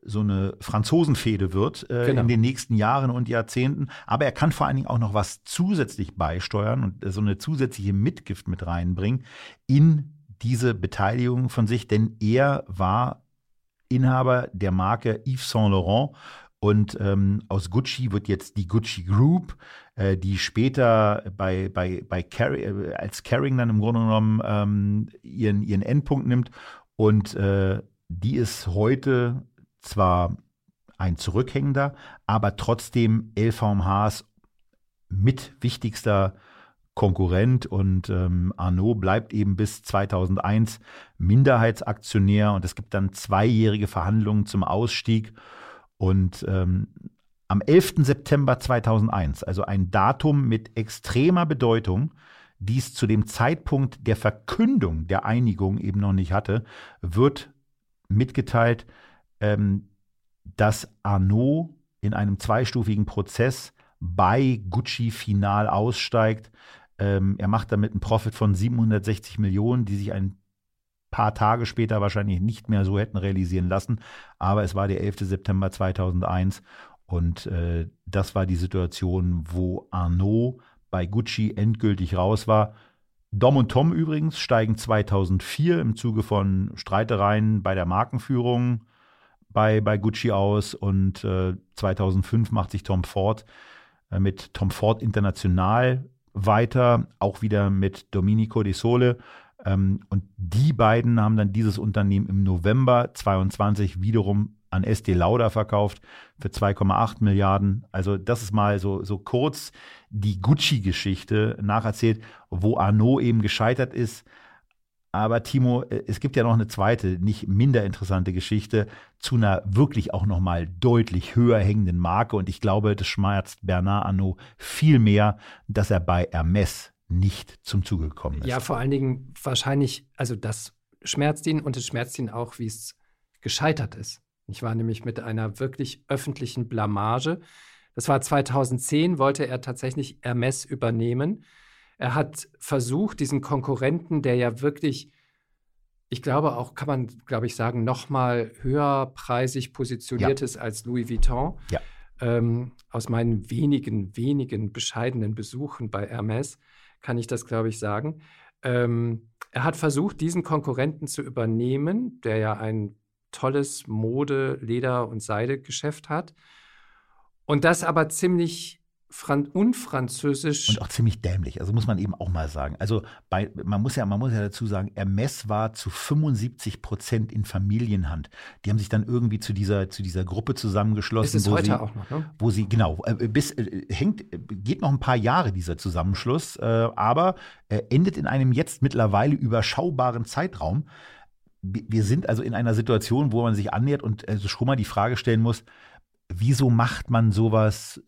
so eine Franzosenfehde wird äh, genau. in den nächsten Jahren und Jahrzehnten. Aber er kann vor allen Dingen auch noch was zusätzlich beisteuern und äh, so eine zusätzliche Mitgift mit reinbringen in diese Beteiligung von sich, denn er war Inhaber der Marke Yves Saint Laurent und ähm, aus Gucci wird jetzt die Gucci Group, äh, die später bei, bei, bei Carry, äh, als Caring dann im Grunde genommen ähm, ihren, ihren Endpunkt nimmt. Und äh, die ist heute zwar ein zurückhängender, aber trotzdem LVMHs mit wichtigster Konkurrent. Und ähm, Arnaud bleibt eben bis 2001 Minderheitsaktionär. Und es gibt dann zweijährige Verhandlungen zum Ausstieg und ähm, am 11. September 2001, also ein Datum mit extremer Bedeutung, dies zu dem Zeitpunkt der Verkündung der Einigung eben noch nicht hatte, wird mitgeteilt, ähm, dass Arnaud in einem zweistufigen Prozess bei Gucci final aussteigt. Ähm, er macht damit einen Profit von 760 Millionen, die sich ein paar Tage später wahrscheinlich nicht mehr so hätten realisieren lassen. Aber es war der 11. September 2001 und äh, das war die Situation, wo Arnaud bei Gucci endgültig raus war. Dom und Tom übrigens steigen 2004 im Zuge von Streitereien bei der Markenführung bei, bei Gucci aus und äh, 2005 macht sich Tom Ford äh, mit Tom Ford International weiter, auch wieder mit Domenico De Sole. Ähm, und die beiden haben dann dieses Unternehmen im November 22 wiederum an Estee Lauder verkauft für 2,8 Milliarden. Also das ist mal so, so kurz die Gucci-Geschichte nacherzählt, wo Arnaud eben gescheitert ist. Aber Timo, äh, es gibt ja noch eine zweite, nicht minder interessante Geschichte zu einer wirklich auch noch mal deutlich höher hängenden Marke. Und ich glaube, das schmerzt Bernard Arnault viel mehr, dass er bei Hermes nicht zum Zuge gekommen ist.
Ja, vor allen Dingen wahrscheinlich, also das schmerzt ihn und es schmerzt ihn auch, wie es gescheitert ist. Ich war nämlich mit einer wirklich öffentlichen Blamage. Das war 2010, wollte er tatsächlich Hermes übernehmen. Er hat versucht, diesen Konkurrenten, der ja wirklich, ich glaube auch, kann man, glaube ich, sagen, noch mal höherpreisig positioniert ja. ist als Louis Vuitton. Ja. Ähm, aus meinen wenigen, wenigen bescheidenen Besuchen bei Hermes kann ich das, glaube ich, sagen. Ähm, er hat versucht, diesen Konkurrenten zu übernehmen, der ja ein tolles Mode-, Leder- und Seidegeschäft hat. Und das aber ziemlich Fran unfranzösisch.
Und auch ziemlich dämlich, also muss man eben auch mal sagen. Also bei, man, muss ja, man muss ja dazu sagen, Hermes war zu 75 Prozent in Familienhand. Die haben sich dann irgendwie zu dieser, zu dieser Gruppe zusammengeschlossen.
Ist es heute sie, auch noch, ne?
Wo sie, genau, äh, bis, äh, hängt, geht noch ein paar Jahre dieser Zusammenschluss, äh, aber endet in einem jetzt mittlerweile überschaubaren Zeitraum. Wir sind also in einer Situation, wo man sich annähert und also schon mal die Frage stellen muss, wieso macht man sowas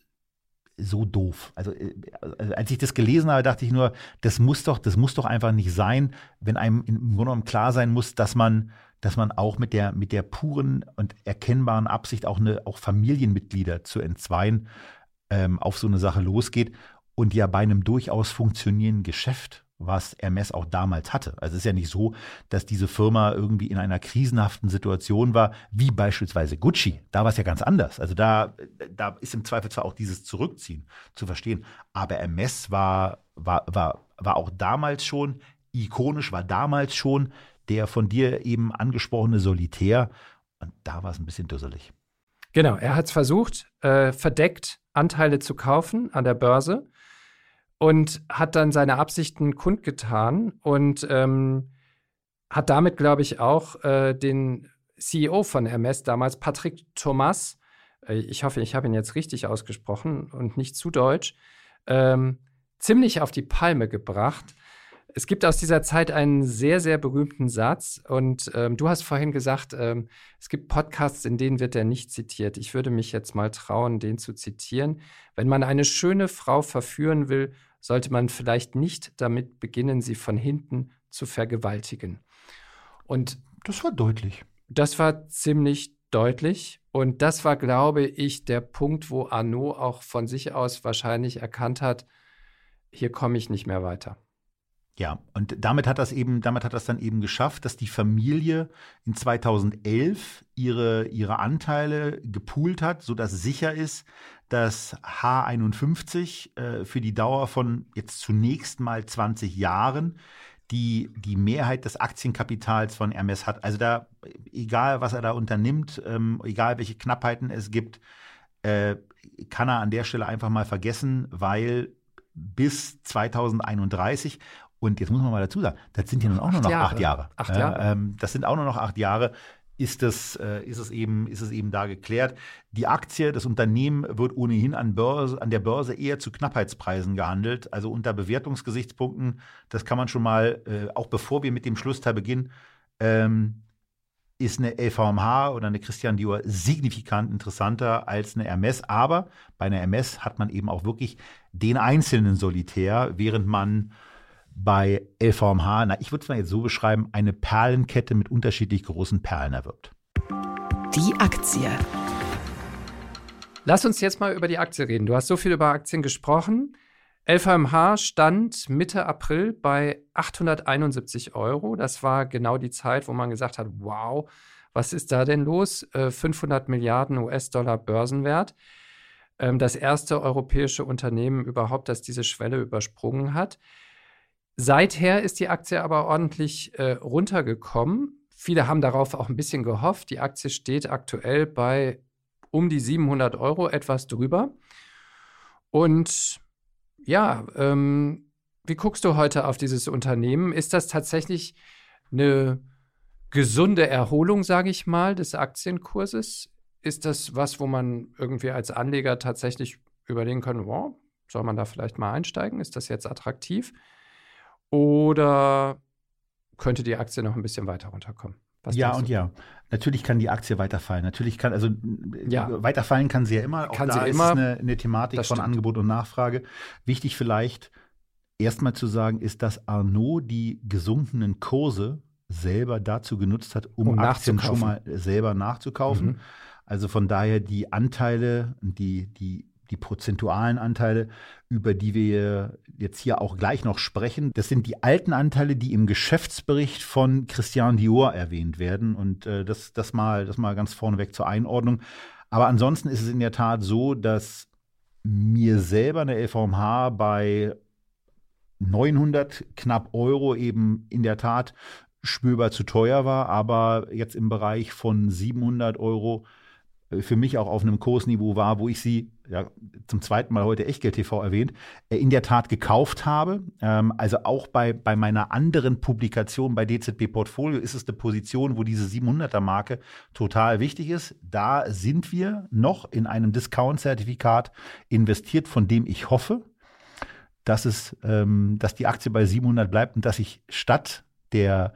so doof. Also, äh, also, als ich das gelesen habe, dachte ich nur, das muss doch, das muss doch einfach nicht sein, wenn einem im Grunde genommen klar sein muss, dass man, dass man auch mit der, mit der puren und erkennbaren Absicht, auch eine, auch Familienmitglieder zu entzweien, ähm, auf so eine Sache losgeht und ja bei einem durchaus funktionierenden Geschäft was Hermes auch damals hatte. Also es ist ja nicht so, dass diese Firma irgendwie in einer krisenhaften Situation war, wie beispielsweise Gucci. Da war es ja ganz anders. Also da, da ist im Zweifel zwar auch dieses Zurückziehen zu verstehen, aber Hermes war, war, war, war auch damals schon ikonisch, war damals schon der von dir eben angesprochene Solitär. Und da war es ein bisschen dusselig.
Genau, er hat es versucht, äh, verdeckt Anteile zu kaufen an der Börse und hat dann seine Absichten kundgetan und ähm, hat damit, glaube ich, auch äh, den CEO von Hermes damals, Patrick Thomas, äh, ich hoffe, ich habe ihn jetzt richtig ausgesprochen und nicht zu deutsch, ähm, ziemlich auf die Palme gebracht. Es gibt aus dieser Zeit einen sehr, sehr berühmten Satz und ähm, du hast vorhin gesagt, ähm, es gibt Podcasts, in denen wird er nicht zitiert. Ich würde mich jetzt mal trauen, den zu zitieren. Wenn man eine schöne Frau verführen will, sollte man vielleicht nicht damit beginnen, sie von hinten zu vergewaltigen. Und
das war deutlich.
Das war ziemlich deutlich. Und das war, glaube ich, der Punkt, wo Arnaud auch von sich aus wahrscheinlich erkannt hat, hier komme ich nicht mehr weiter.
Ja, und damit hat das eben, damit hat das dann eben geschafft, dass die Familie in 2011 ihre, ihre Anteile gepoolt hat, sodass sicher ist, dass H51 äh, für die Dauer von jetzt zunächst mal 20 Jahren die, die Mehrheit des Aktienkapitals von Hermes hat. Also da, egal was er da unternimmt, ähm, egal welche Knappheiten es gibt, äh, kann er an der Stelle einfach mal vergessen, weil bis 2031 und jetzt muss man mal dazu sagen, das sind ja nun auch nur noch Jahre. acht Jahre.
Acht Jahre.
Äh, ähm, das sind auch nur noch acht Jahre ist, das, äh, ist, es eben, ist es eben da geklärt. Die Aktie, das Unternehmen wird ohnehin an, Börse, an der Börse eher zu Knappheitspreisen gehandelt, also unter Bewertungsgesichtspunkten. Das kann man schon mal, äh, auch bevor wir mit dem Schlussteil beginnen, ähm, ist eine LVMH oder eine Christian Dior signifikant interessanter als eine Hermes. Aber bei einer Hermes hat man eben auch wirklich den einzelnen Solitär, während man bei LVMH, na, ich würde es mal jetzt so beschreiben, eine Perlenkette mit unterschiedlich großen Perlen erwirbt.
Die Aktie.
Lass uns jetzt mal über die Aktie reden. Du hast so viel über Aktien gesprochen. LVMH stand Mitte April bei 871 Euro. Das war genau die Zeit, wo man gesagt hat, wow, was ist da denn los? 500 äh, Milliarden US-Dollar Börsenwert. Ähm, das erste europäische Unternehmen überhaupt, das diese Schwelle übersprungen hat. Seither ist die Aktie aber ordentlich äh, runtergekommen. Viele haben darauf auch ein bisschen gehofft. Die Aktie steht aktuell bei um die 700 Euro, etwas drüber. Und ja, ähm, wie guckst du heute auf dieses Unternehmen? Ist das tatsächlich eine gesunde Erholung, sage ich mal, des Aktienkurses? Ist das was, wo man irgendwie als Anleger tatsächlich überlegen kann, wow, soll man da vielleicht mal einsteigen? Ist das jetzt attraktiv? Oder könnte die Aktie noch ein bisschen weiter runterkommen?
Was ja und ja. Natürlich kann die Aktie weiterfallen. Natürlich kann, also ja. weiterfallen kann sie ja immer. Auch kann da sie ist immer. Eine, eine Thematik das von stimmt. Angebot und Nachfrage. Wichtig vielleicht erstmal zu sagen, ist, dass Arnaud die gesunkenen Kurse selber dazu genutzt hat, um, um Aktien schon mal selber nachzukaufen. Mhm. Also von daher die Anteile, die, die die prozentualen Anteile, über die wir jetzt hier auch gleich noch sprechen. Das sind die alten Anteile, die im Geschäftsbericht von Christian Dior erwähnt werden. Und äh, das, das, mal, das mal ganz vorneweg zur Einordnung. Aber ansonsten ist es in der Tat so, dass mir selber eine LVMH bei 900 knapp Euro eben in der Tat spürbar zu teuer war, aber jetzt im Bereich von 700 Euro für mich auch auf einem Kursniveau war, wo ich sie ja, zum zweiten Mal heute Echtgeld TV erwähnt, äh, in der Tat gekauft habe. Ähm, also auch bei, bei meiner anderen Publikation bei DZB Portfolio ist es eine Position, wo diese 700er Marke total wichtig ist. Da sind wir noch in einem Discount-Zertifikat investiert, von dem ich hoffe, dass es, ähm, dass die Aktie bei 700 bleibt und dass ich statt der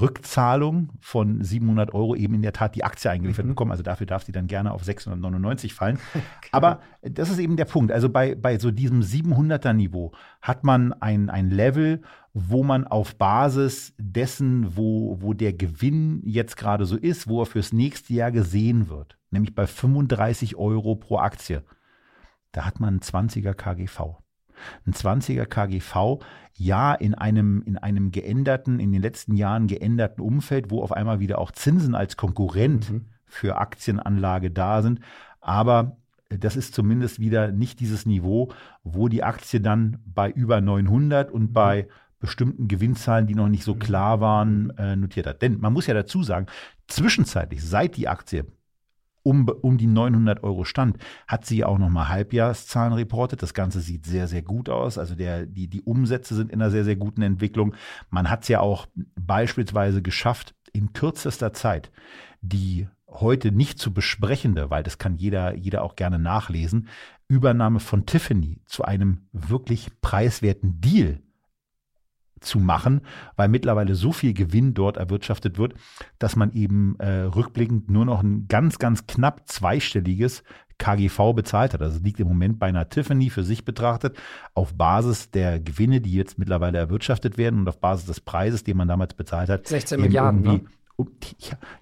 Rückzahlung von 700 Euro eben in der Tat die Aktie eingeliefert mhm. bekommen. Also dafür darf sie dann gerne auf 699 fallen. Aber das ist eben der Punkt. Also bei, bei so diesem 700er Niveau hat man ein, ein Level, wo man auf Basis dessen, wo, wo der Gewinn jetzt gerade so ist, wo er fürs nächste Jahr gesehen wird, nämlich bei 35 Euro pro Aktie, da hat man einen 20er KGV. Ein 20er KGV, ja, in einem, in einem geänderten, in den letzten Jahren geänderten Umfeld, wo auf einmal wieder auch Zinsen als Konkurrent mhm. für Aktienanlage da sind. Aber das ist zumindest wieder nicht dieses Niveau, wo die Aktie dann bei über 900 und mhm. bei bestimmten Gewinnzahlen, die noch nicht so mhm. klar waren, äh, notiert hat. Denn man muss ja dazu sagen, zwischenzeitlich, seit die Aktie um, um die 900 Euro stand, hat sie auch nochmal Halbjahreszahlen reportet. Das Ganze sieht sehr, sehr gut aus. Also der, die, die Umsätze sind in einer sehr, sehr guten Entwicklung. Man hat es ja auch beispielsweise geschafft, in kürzester Zeit die heute nicht zu besprechende, weil das kann jeder, jeder auch gerne nachlesen, Übernahme von Tiffany zu einem wirklich preiswerten Deal zu machen, weil mittlerweile so viel Gewinn dort erwirtschaftet wird, dass man eben äh, rückblickend nur noch ein ganz, ganz knapp zweistelliges KGV bezahlt hat. Also liegt im Moment bei einer Tiffany für sich betrachtet auf Basis der Gewinne, die jetzt mittlerweile erwirtschaftet werden und auf Basis des Preises, den man damals bezahlt hat.
16 Milliarden, ne?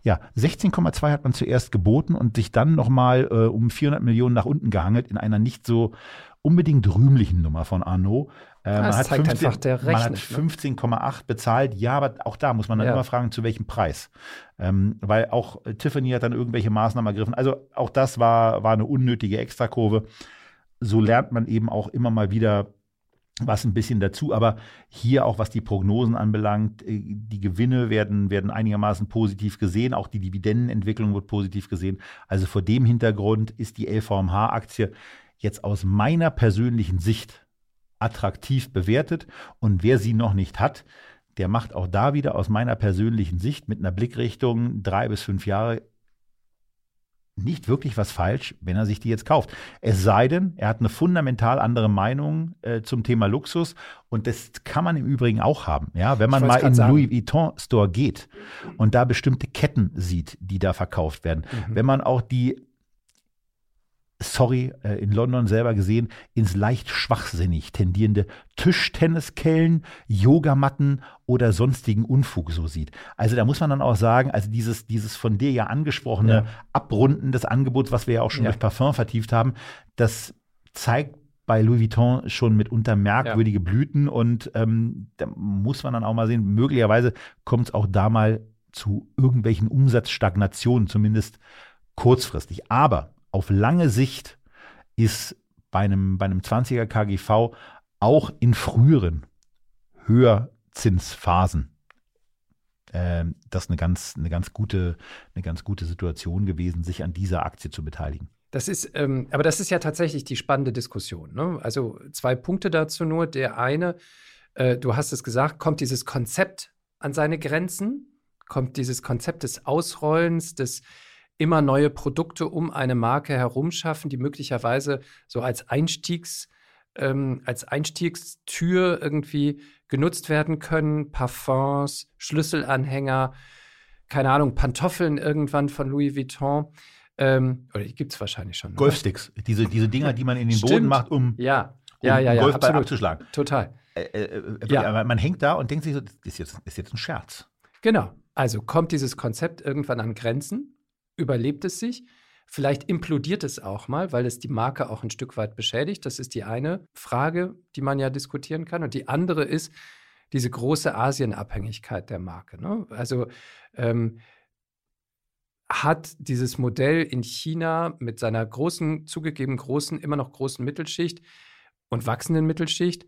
ja, 16,2 hat man zuerst geboten und sich dann nochmal äh, um 400 Millionen nach unten gehangelt in einer nicht so unbedingt rühmlichen Nummer von Arnaud.
Äh, man, hat 15, rechnet,
man hat 15,8 ne? bezahlt. Ja, aber auch da muss man dann ja. immer fragen, zu welchem Preis. Ähm, weil auch Tiffany hat dann irgendwelche Maßnahmen ergriffen. Also auch das war, war eine unnötige Extrakurve. So lernt man eben auch immer mal wieder was ein bisschen dazu. Aber hier auch, was die Prognosen anbelangt, äh, die Gewinne werden, werden einigermaßen positiv gesehen. Auch die Dividendenentwicklung wird positiv gesehen. Also vor dem Hintergrund ist die LVMH-Aktie jetzt aus meiner persönlichen Sicht attraktiv bewertet. Und wer sie noch nicht hat, der macht auch da wieder aus meiner persönlichen Sicht mit einer Blickrichtung drei bis fünf Jahre nicht wirklich was falsch, wenn er sich die jetzt kauft. Es sei denn, er hat eine fundamental andere Meinung äh, zum Thema Luxus und das kann man im Übrigen auch haben. Ja, wenn man mal in den Louis Vuitton Store geht und da bestimmte Ketten sieht, die da verkauft werden, mhm. wenn man auch die sorry, äh, in London selber gesehen, ins leicht schwachsinnig tendierende Tischtenniskellen, Yogamatten oder sonstigen Unfug so sieht. Also da muss man dann auch sagen, also dieses, dieses von dir ja angesprochene ja. Abrunden des Angebots, was wir ja auch schon ja. durch Parfum vertieft haben, das zeigt bei Louis Vuitton schon mitunter merkwürdige ja. Blüten und ähm, da muss man dann auch mal sehen, möglicherweise kommt es auch da mal zu irgendwelchen Umsatzstagnationen, zumindest kurzfristig. Aber auf lange Sicht ist bei einem, bei einem 20er KGV auch in früheren Höherzinsphasen äh, das eine ganz, eine, ganz gute, eine ganz gute Situation gewesen, sich an dieser Aktie zu beteiligen.
Das ist, ähm, aber das ist ja tatsächlich die spannende Diskussion. Ne? Also zwei Punkte dazu nur. Der eine, äh, du hast es gesagt, kommt dieses Konzept an seine Grenzen, kommt dieses Konzept des Ausrollens, des immer neue Produkte um eine Marke herumschaffen, die möglicherweise so als Einstiegs, ähm, als Einstiegstür irgendwie genutzt werden können. Parfums, Schlüsselanhänger, keine Ahnung, Pantoffeln irgendwann von Louis Vuitton. Ähm, oder die gibt es wahrscheinlich schon.
Golfsticks, diese, diese Dinger, die man in den Stimmt. Boden macht, um,
ja.
um
ja, ja, ja,
Golfball absolut. abzuschlagen.
Total.
Äh, äh, äh ja. Man hängt da und denkt sich so, das ist jetzt, ist jetzt ein Scherz.
Genau. Also kommt dieses Konzept irgendwann an Grenzen, überlebt es sich, vielleicht implodiert es auch mal, weil es die Marke auch ein Stück weit beschädigt. Das ist die eine Frage, die man ja diskutieren kann. Und die andere ist diese große Asienabhängigkeit der Marke. Ne? Also ähm, hat dieses Modell in China mit seiner großen, zugegeben großen, immer noch großen Mittelschicht und wachsenden Mittelschicht,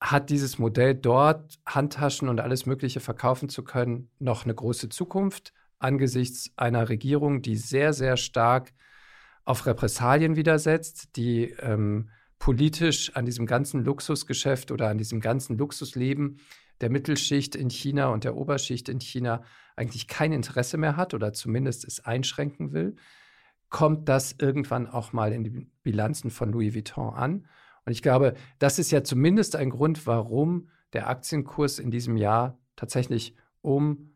hat dieses Modell dort Handtaschen und alles Mögliche verkaufen zu können, noch eine große Zukunft angesichts einer Regierung, die sehr, sehr stark auf Repressalien widersetzt, die ähm, politisch an diesem ganzen Luxusgeschäft oder an diesem ganzen Luxusleben der Mittelschicht in China und der Oberschicht in China eigentlich kein Interesse mehr hat oder zumindest es einschränken will, kommt das irgendwann auch mal in die Bilanzen von Louis Vuitton an. Und ich glaube, das ist ja zumindest ein Grund, warum der Aktienkurs in diesem Jahr tatsächlich um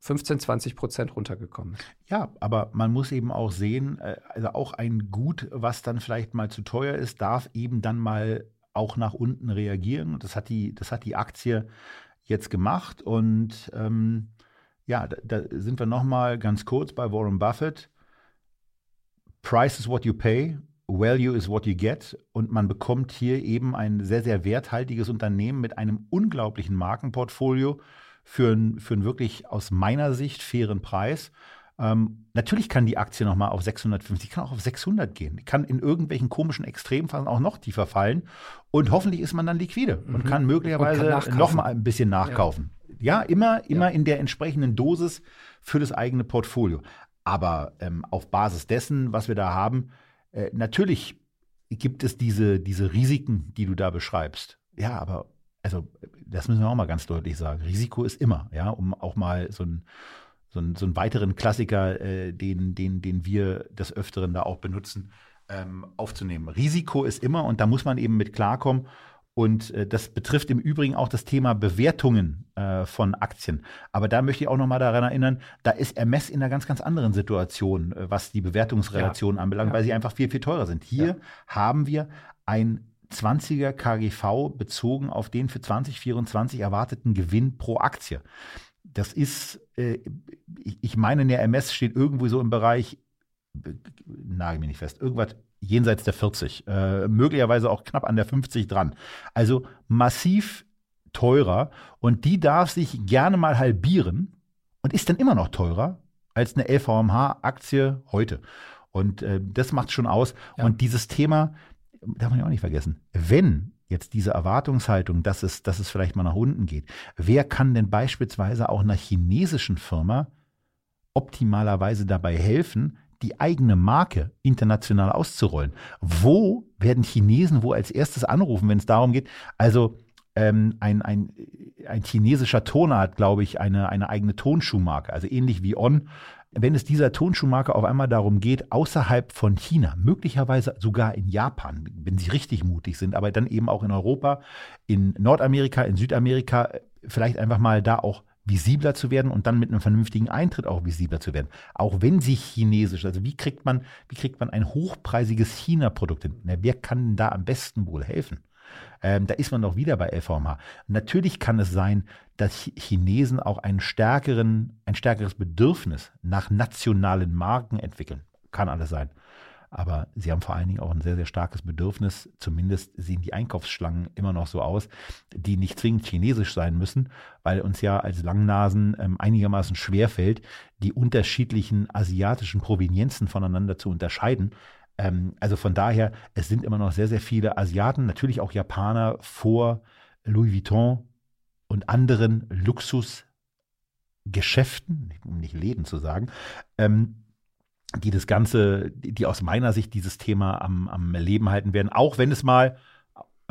15, 20 Prozent runtergekommen.
Ja, aber man muss eben auch sehen, äh, also auch ein Gut, was dann vielleicht mal zu teuer ist, darf eben dann mal auch nach unten reagieren. Und das hat die, das hat die Aktie jetzt gemacht. Und ähm, ja, da, da sind wir nochmal ganz kurz bei Warren Buffett. Price is what you pay, Value is what you get. Und man bekommt hier eben ein sehr, sehr werthaltiges Unternehmen mit einem unglaublichen Markenportfolio für, ein, für einen wirklich aus meiner Sicht fairen Preis. Ähm, natürlich kann die Aktie noch mal auf 650, kann auch auf 600 gehen, kann in irgendwelchen komischen Extremfällen auch noch tiefer fallen und hoffentlich ist man dann liquide mhm. und kann möglicherweise und kann noch mal ein bisschen nachkaufen. Ja, ja immer, immer ja. in der entsprechenden Dosis für das eigene Portfolio. Aber ähm, auf Basis dessen, was wir da haben, äh, natürlich gibt es diese, diese Risiken, die du da beschreibst. Ja, aber also das müssen wir auch mal ganz deutlich sagen. Risiko ist immer, ja, um auch mal so ein so, ein, so einen weiteren Klassiker, äh, den, den, den wir des Öfteren da auch benutzen, ähm, aufzunehmen. Risiko ist immer und da muss man eben mit klarkommen. Und äh, das betrifft im Übrigen auch das Thema Bewertungen äh, von Aktien. Aber da möchte ich auch noch mal daran erinnern, da ist Hermes in einer ganz, ganz anderen Situation, äh, was die Bewertungsrelation ja. anbelangt, ja. weil sie einfach viel, viel teurer sind. Hier ja. haben wir ein 20er KGV bezogen auf den für 2024 erwarteten Gewinn pro Aktie das ist, äh, ich meine, der MS steht irgendwo so im Bereich, nagel mich nicht fest, irgendwas jenseits der 40, äh, möglicherweise auch knapp an der 50 dran. Also massiv teurer und die darf sich gerne mal halbieren und ist dann immer noch teurer als eine LVMH-Aktie heute. Und äh, das macht schon aus. Ja. Und dieses Thema darf man ja auch nicht vergessen. Wenn jetzt diese Erwartungshaltung, dass es, dass es vielleicht mal nach unten geht. Wer kann denn beispielsweise auch einer chinesischen Firma optimalerweise dabei helfen, die eigene Marke international auszurollen? Wo werden Chinesen wo als erstes anrufen, wenn es darum geht? Also ähm, ein, ein, ein chinesischer Toner hat, glaube ich, eine, eine eigene Tonschuhmarke, also ähnlich wie On wenn es dieser Tonschuhmarke auf einmal darum geht, außerhalb von China, möglicherweise sogar in Japan, wenn sie richtig mutig sind, aber dann eben auch in Europa, in Nordamerika, in Südamerika, vielleicht einfach mal da auch visibler zu werden und dann mit einem vernünftigen Eintritt auch visibler zu werden. Auch wenn sie chinesisch, also wie kriegt man, wie kriegt man ein hochpreisiges China-Produkt hin? Na, wer kann da am besten wohl helfen? Ähm, da ist man doch wieder bei LVMH. Natürlich kann es sein, dass Chinesen auch einen stärkeren, ein stärkeres Bedürfnis nach nationalen Marken entwickeln. Kann alles sein. Aber sie haben vor allen Dingen auch ein sehr, sehr starkes Bedürfnis, zumindest sehen die Einkaufsschlangen immer noch so aus, die nicht zwingend chinesisch sein müssen, weil uns ja als Langnasen ähm, einigermaßen schwerfällt, die unterschiedlichen asiatischen Provenienzen voneinander zu unterscheiden. Ähm, also von daher, es sind immer noch sehr, sehr viele Asiaten, natürlich auch Japaner vor Louis Vuitton und anderen Luxusgeschäften, um nicht Läden zu sagen, ähm, die das Ganze, die aus meiner Sicht dieses Thema am, am Leben halten werden, auch wenn es mal,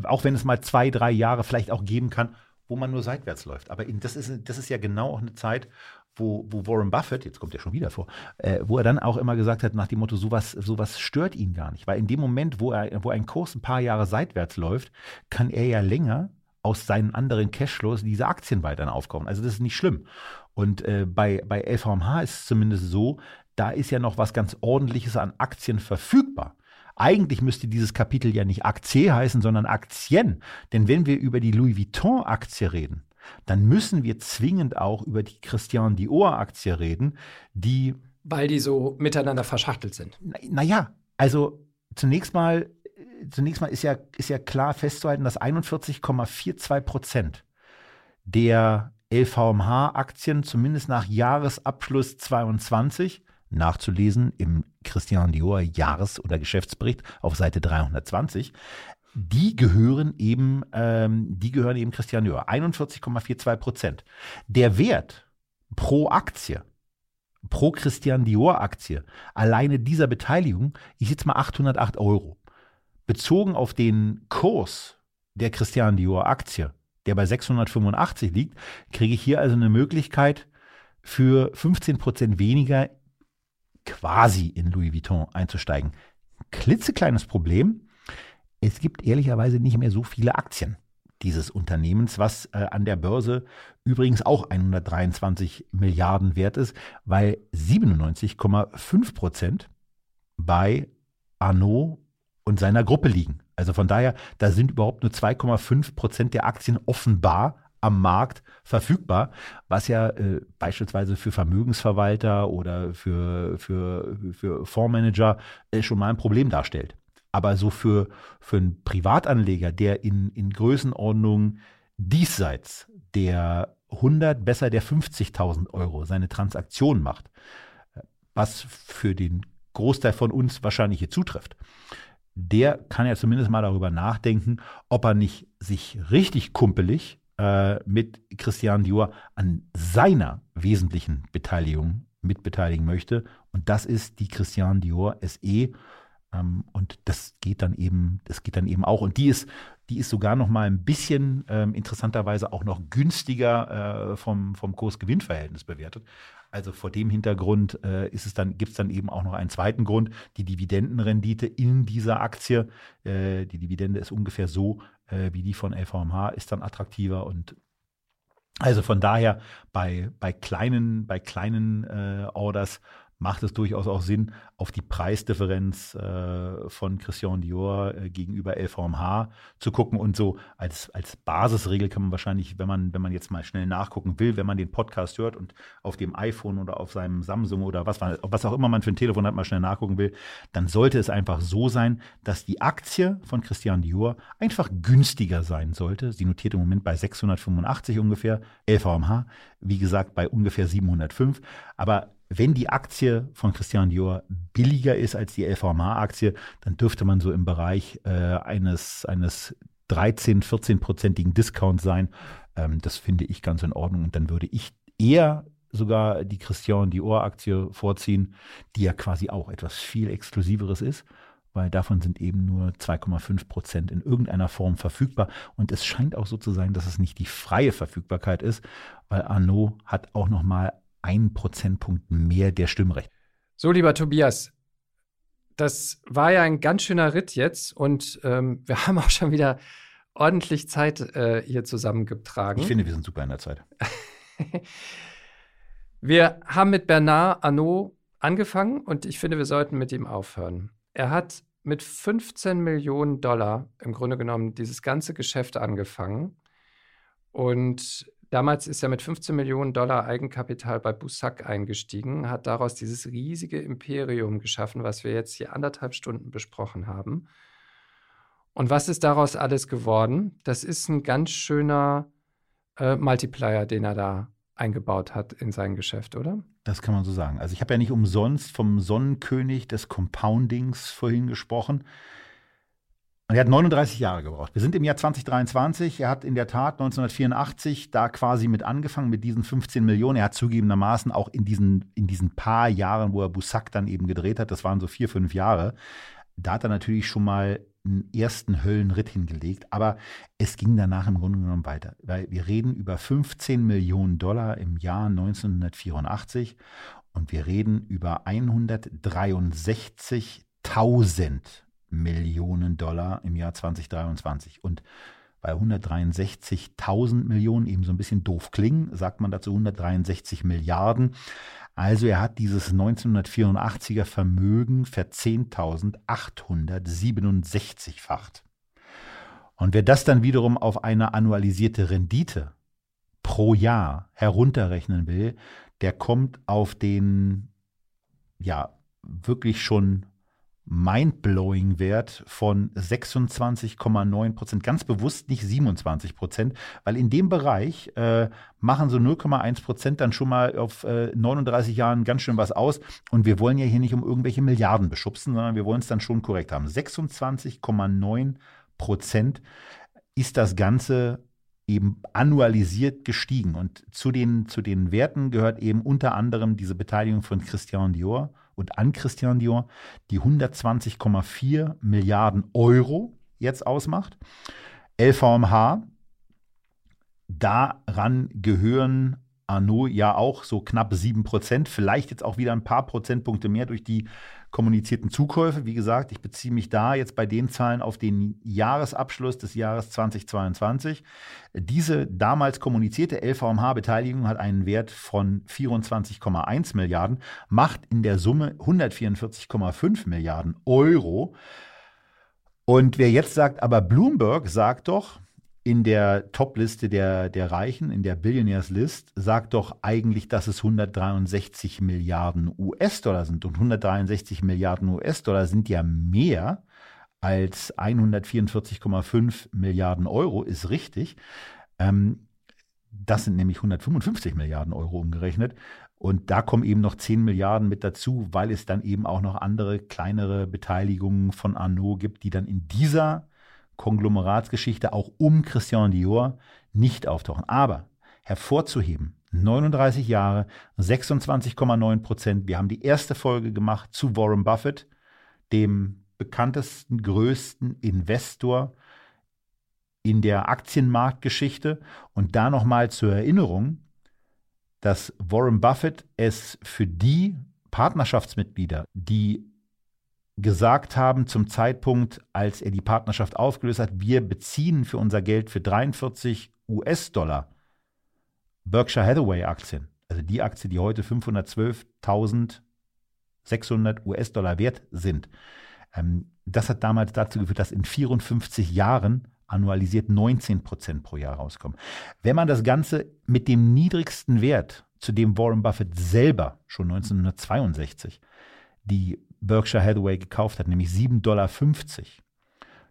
auch wenn es mal zwei, drei Jahre vielleicht auch geben kann, wo man nur seitwärts läuft. Aber das ist, das ist ja genau auch eine Zeit, wo, wo Warren Buffett, jetzt kommt er schon wieder vor, äh, wo er dann auch immer gesagt hat, nach dem Motto, sowas, sowas stört ihn gar nicht. Weil in dem Moment, wo, er, wo ein Kurs ein paar Jahre seitwärts läuft, kann er ja länger aus seinen anderen Cashflows diese Aktien weiterhin aufkommen. Also das ist nicht schlimm. Und äh, bei, bei LVMH ist es zumindest so, da ist ja noch was ganz Ordentliches an Aktien verfügbar. Eigentlich müsste dieses Kapitel ja nicht Aktie heißen, sondern Aktien. Denn wenn wir über die Louis Vuitton-Aktie reden, dann müssen wir zwingend auch über die Christian Dior-Aktie reden, die.
Weil die so miteinander verschachtelt sind.
Naja, na also zunächst mal, zunächst mal ist ja, ist ja klar festzuhalten, dass 41,42 Prozent der LVMH-Aktien zumindest nach Jahresabschluss 22 nachzulesen im Christian Dior Jahres- oder Geschäftsbericht auf Seite 320. Die gehören eben, ähm, die gehören eben Christian Dior. 41,42 Prozent. Der Wert pro Aktie, pro Christian Dior Aktie, alleine dieser Beteiligung, ich jetzt mal 808 Euro. Bezogen auf den Kurs der Christian Dior Aktie, der bei 685 liegt, kriege ich hier also eine Möglichkeit, für 15 Prozent weniger quasi in Louis Vuitton einzusteigen. Klitzekleines Problem. Es gibt ehrlicherweise nicht mehr so viele Aktien dieses Unternehmens, was äh, an der Börse übrigens auch 123 Milliarden wert ist, weil 97,5 Prozent bei Arnaud und seiner Gruppe liegen. Also von daher, da sind überhaupt nur 2,5 Prozent der Aktien offenbar am Markt verfügbar, was ja äh, beispielsweise für Vermögensverwalter oder für, für, für Fondsmanager äh, schon mal ein Problem darstellt. Aber so für, für einen Privatanleger, der in, in Größenordnung diesseits der 100, besser der 50.000 Euro seine Transaktion macht, was für den Großteil von uns wahrscheinlich hier zutrifft, der kann ja zumindest mal darüber nachdenken, ob er nicht sich richtig kumpelig äh, mit Christian Dior an seiner wesentlichen Beteiligung mitbeteiligen möchte. Und das ist die Christian Dior SE. Ähm, und das geht dann eben, das geht dann eben auch. Und die ist, die ist sogar noch mal ein bisschen ähm, interessanterweise auch noch günstiger äh, vom, vom Kurs-Gewinn-Verhältnis bewertet. Also vor dem Hintergrund äh, ist es dann, gibt es dann eben auch noch einen zweiten Grund, die Dividendenrendite in dieser Aktie. Äh, die Dividende ist ungefähr so äh, wie die von LVMH, ist dann attraktiver und also von daher bei, bei kleinen, bei kleinen äh, Orders macht es durchaus auch Sinn, auf die Preisdifferenz äh, von Christian Dior äh, gegenüber LVMH zu gucken und so als, als Basisregel kann man wahrscheinlich, wenn man, wenn man jetzt mal schnell nachgucken will, wenn man den Podcast hört und auf dem iPhone oder auf seinem Samsung oder was, was auch immer man für ein Telefon hat, mal schnell nachgucken will, dann sollte es einfach so sein, dass die Aktie von Christian Dior einfach günstiger sein sollte. Sie notiert im Moment bei 685 ungefähr, LVMH, wie gesagt, bei ungefähr 705. Aber wenn die Aktie von Christian Dior billiger ist als die LVMH-Aktie, dann dürfte man so im Bereich äh, eines, eines 13, 14-prozentigen Discounts sein. Ähm, das finde ich ganz in Ordnung. Und dann würde ich eher sogar die Christian Dior-Aktie vorziehen, die ja quasi auch etwas viel Exklusiveres ist, weil davon sind eben nur 2,5 Prozent in irgendeiner Form verfügbar. Und es scheint auch so zu sein, dass es nicht die freie Verfügbarkeit ist, weil Arnaud hat auch noch mal einen Prozentpunkt mehr der Stimmrechte.
So, lieber Tobias, das war ja ein ganz schöner Ritt jetzt und ähm, wir haben auch schon wieder ordentlich Zeit äh, hier zusammengetragen.
Ich finde, wir sind super in der Zeit.
wir haben mit Bernard Arnault angefangen und ich finde, wir sollten mit ihm aufhören. Er hat mit 15 Millionen Dollar im Grunde genommen dieses ganze Geschäft angefangen. Und damals ist er mit 15 Millionen Dollar Eigenkapital bei Bussac eingestiegen, hat daraus dieses riesige Imperium geschaffen, was wir jetzt hier anderthalb Stunden besprochen haben. Und was ist daraus alles geworden? Das ist ein ganz schöner äh, Multiplier, den er da eingebaut hat in sein Geschäft, oder?
Das kann man so sagen. Also ich habe ja nicht umsonst vom Sonnenkönig des Compoundings vorhin gesprochen. Und er hat 39 Jahre gebraucht. Wir sind im Jahr 2023. Er hat in der Tat 1984 da quasi mit angefangen mit diesen 15 Millionen. Er hat zugegebenermaßen auch in diesen, in diesen paar Jahren, wo er Bussac dann eben gedreht hat, das waren so vier, fünf Jahre, da hat er natürlich schon mal einen ersten Höllenritt hingelegt, aber es ging danach im Grunde genommen weiter, weil wir reden über 15 Millionen Dollar im Jahr 1984 und wir reden über 163.000 Millionen Dollar im Jahr 2023 und bei 163.000 Millionen eben so ein bisschen doof klingen, sagt man dazu 163 Milliarden. Also er hat dieses 1984er Vermögen verzehntausendachthundertsiebenundsechzigfacht. Und wer das dann wiederum auf eine annualisierte Rendite pro Jahr herunterrechnen will, der kommt auf den ja wirklich schon mindblowing Wert von 26,9 Prozent. Ganz bewusst nicht 27 Prozent, weil in dem Bereich äh, machen so 0,1 Prozent dann schon mal auf äh, 39 Jahren ganz schön was aus. Und wir wollen ja hier nicht um irgendwelche Milliarden beschubsen, sondern wir wollen es dann schon korrekt haben. 26,9 Prozent ist das Ganze eben annualisiert gestiegen. Und zu den, zu den Werten gehört eben unter anderem diese Beteiligung von Christian Dior und an Christian Dior, die 120,4 Milliarden Euro jetzt ausmacht. LVMH, daran gehören Arnaud ja auch so knapp 7 Prozent, vielleicht jetzt auch wieder ein paar Prozentpunkte mehr durch die kommunizierten Zukäufe. Wie gesagt, ich beziehe mich da jetzt bei den Zahlen auf den Jahresabschluss des Jahres 2022. Diese damals kommunizierte LVMH-Beteiligung hat einen Wert von 24,1 Milliarden, macht in der Summe 144,5 Milliarden Euro. Und wer jetzt sagt, aber Bloomberg sagt doch, in der Top-Liste der, der Reichen, in der Billionaires List, sagt doch eigentlich, dass es 163 Milliarden US-Dollar sind. Und 163 Milliarden US-Dollar sind ja mehr als 144,5 Milliarden Euro, ist richtig. Ähm, das sind nämlich 155 Milliarden Euro umgerechnet. Und da kommen eben noch 10 Milliarden mit dazu, weil es dann eben auch noch andere kleinere Beteiligungen von Arnaud gibt, die dann in dieser Konglomeratsgeschichte auch um Christian Dior nicht auftauchen. Aber hervorzuheben, 39 Jahre, 26,9 Prozent. Wir haben die erste Folge gemacht zu Warren Buffett, dem bekanntesten, größten Investor in der Aktienmarktgeschichte. Und da nochmal zur Erinnerung, dass Warren Buffett es für die Partnerschaftsmitglieder, die gesagt haben zum Zeitpunkt, als er die Partnerschaft aufgelöst hat, wir beziehen für unser Geld für 43 US-Dollar Berkshire Hathaway Aktien, also die Aktie, die heute 512.600 US-Dollar wert sind. Ähm, das hat damals dazu geführt, dass in 54 Jahren annualisiert 19 Prozent pro Jahr rauskommen. Wenn man das Ganze mit dem niedrigsten Wert, zu dem Warren Buffett selber schon 1962 die Berkshire Hathaway gekauft hat, nämlich 7,50 Dollar,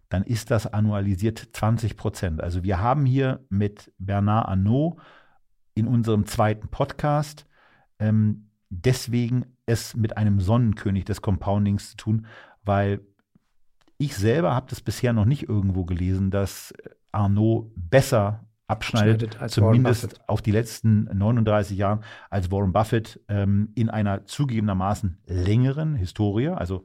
dann ist das annualisiert 20 Prozent. Also wir haben hier mit Bernard Arnault in unserem zweiten Podcast ähm, deswegen es mit einem Sonnenkönig des Compoundings zu tun, weil ich selber habe das bisher noch nicht irgendwo gelesen, dass Arnaud besser abschneidet, zumindest auf die letzten 39 Jahre, als Warren Buffett ähm, in einer zugegebenermaßen längeren Historie, also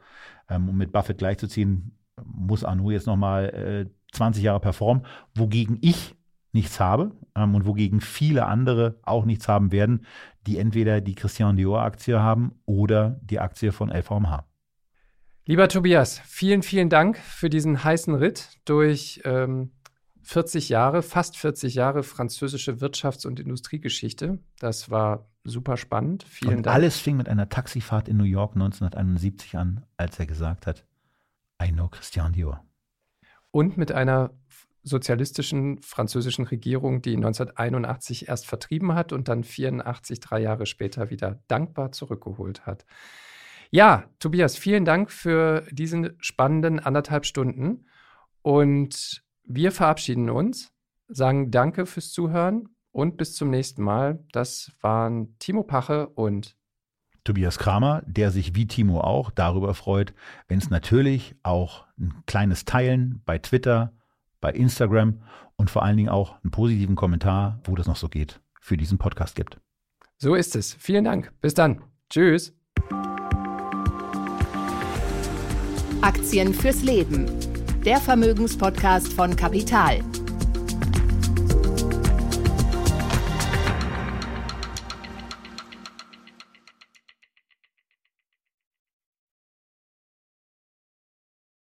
ähm, um mit Buffett gleichzuziehen, muss Arnaud jetzt nochmal äh, 20 Jahre performen, wogegen ich nichts habe ähm, und wogegen viele andere auch nichts haben werden, die entweder die Christian Dior-Aktie haben oder die Aktie von LVMH.
Lieber Tobias, vielen, vielen Dank für diesen heißen Ritt durch ähm, 40 Jahre, fast 40 Jahre französische Wirtschafts- und Industriegeschichte. Das war super spannend. Vielen
und
Dank.
alles fing mit einer Taxifahrt in New York 1971 an, als er gesagt hat, I know Christian Dior.
Und mit einer sozialistischen französischen Regierung, die 1981 erst vertrieben hat und dann 84, drei Jahre später wieder dankbar zurückgeholt hat. Ja, Tobias, vielen Dank für diesen spannenden anderthalb Stunden. Und wir verabschieden uns, sagen Danke fürs Zuhören und bis zum nächsten Mal. Das waren Timo Pache und
Tobias Kramer, der sich wie Timo auch darüber freut, wenn es natürlich auch ein kleines Teilen bei Twitter, bei Instagram und vor allen Dingen auch einen positiven Kommentar, wo das noch so geht, für diesen Podcast gibt.
So ist es. Vielen Dank. Bis dann. Tschüss.
Aktien fürs Leben. Der Vermögenspodcast von Kapital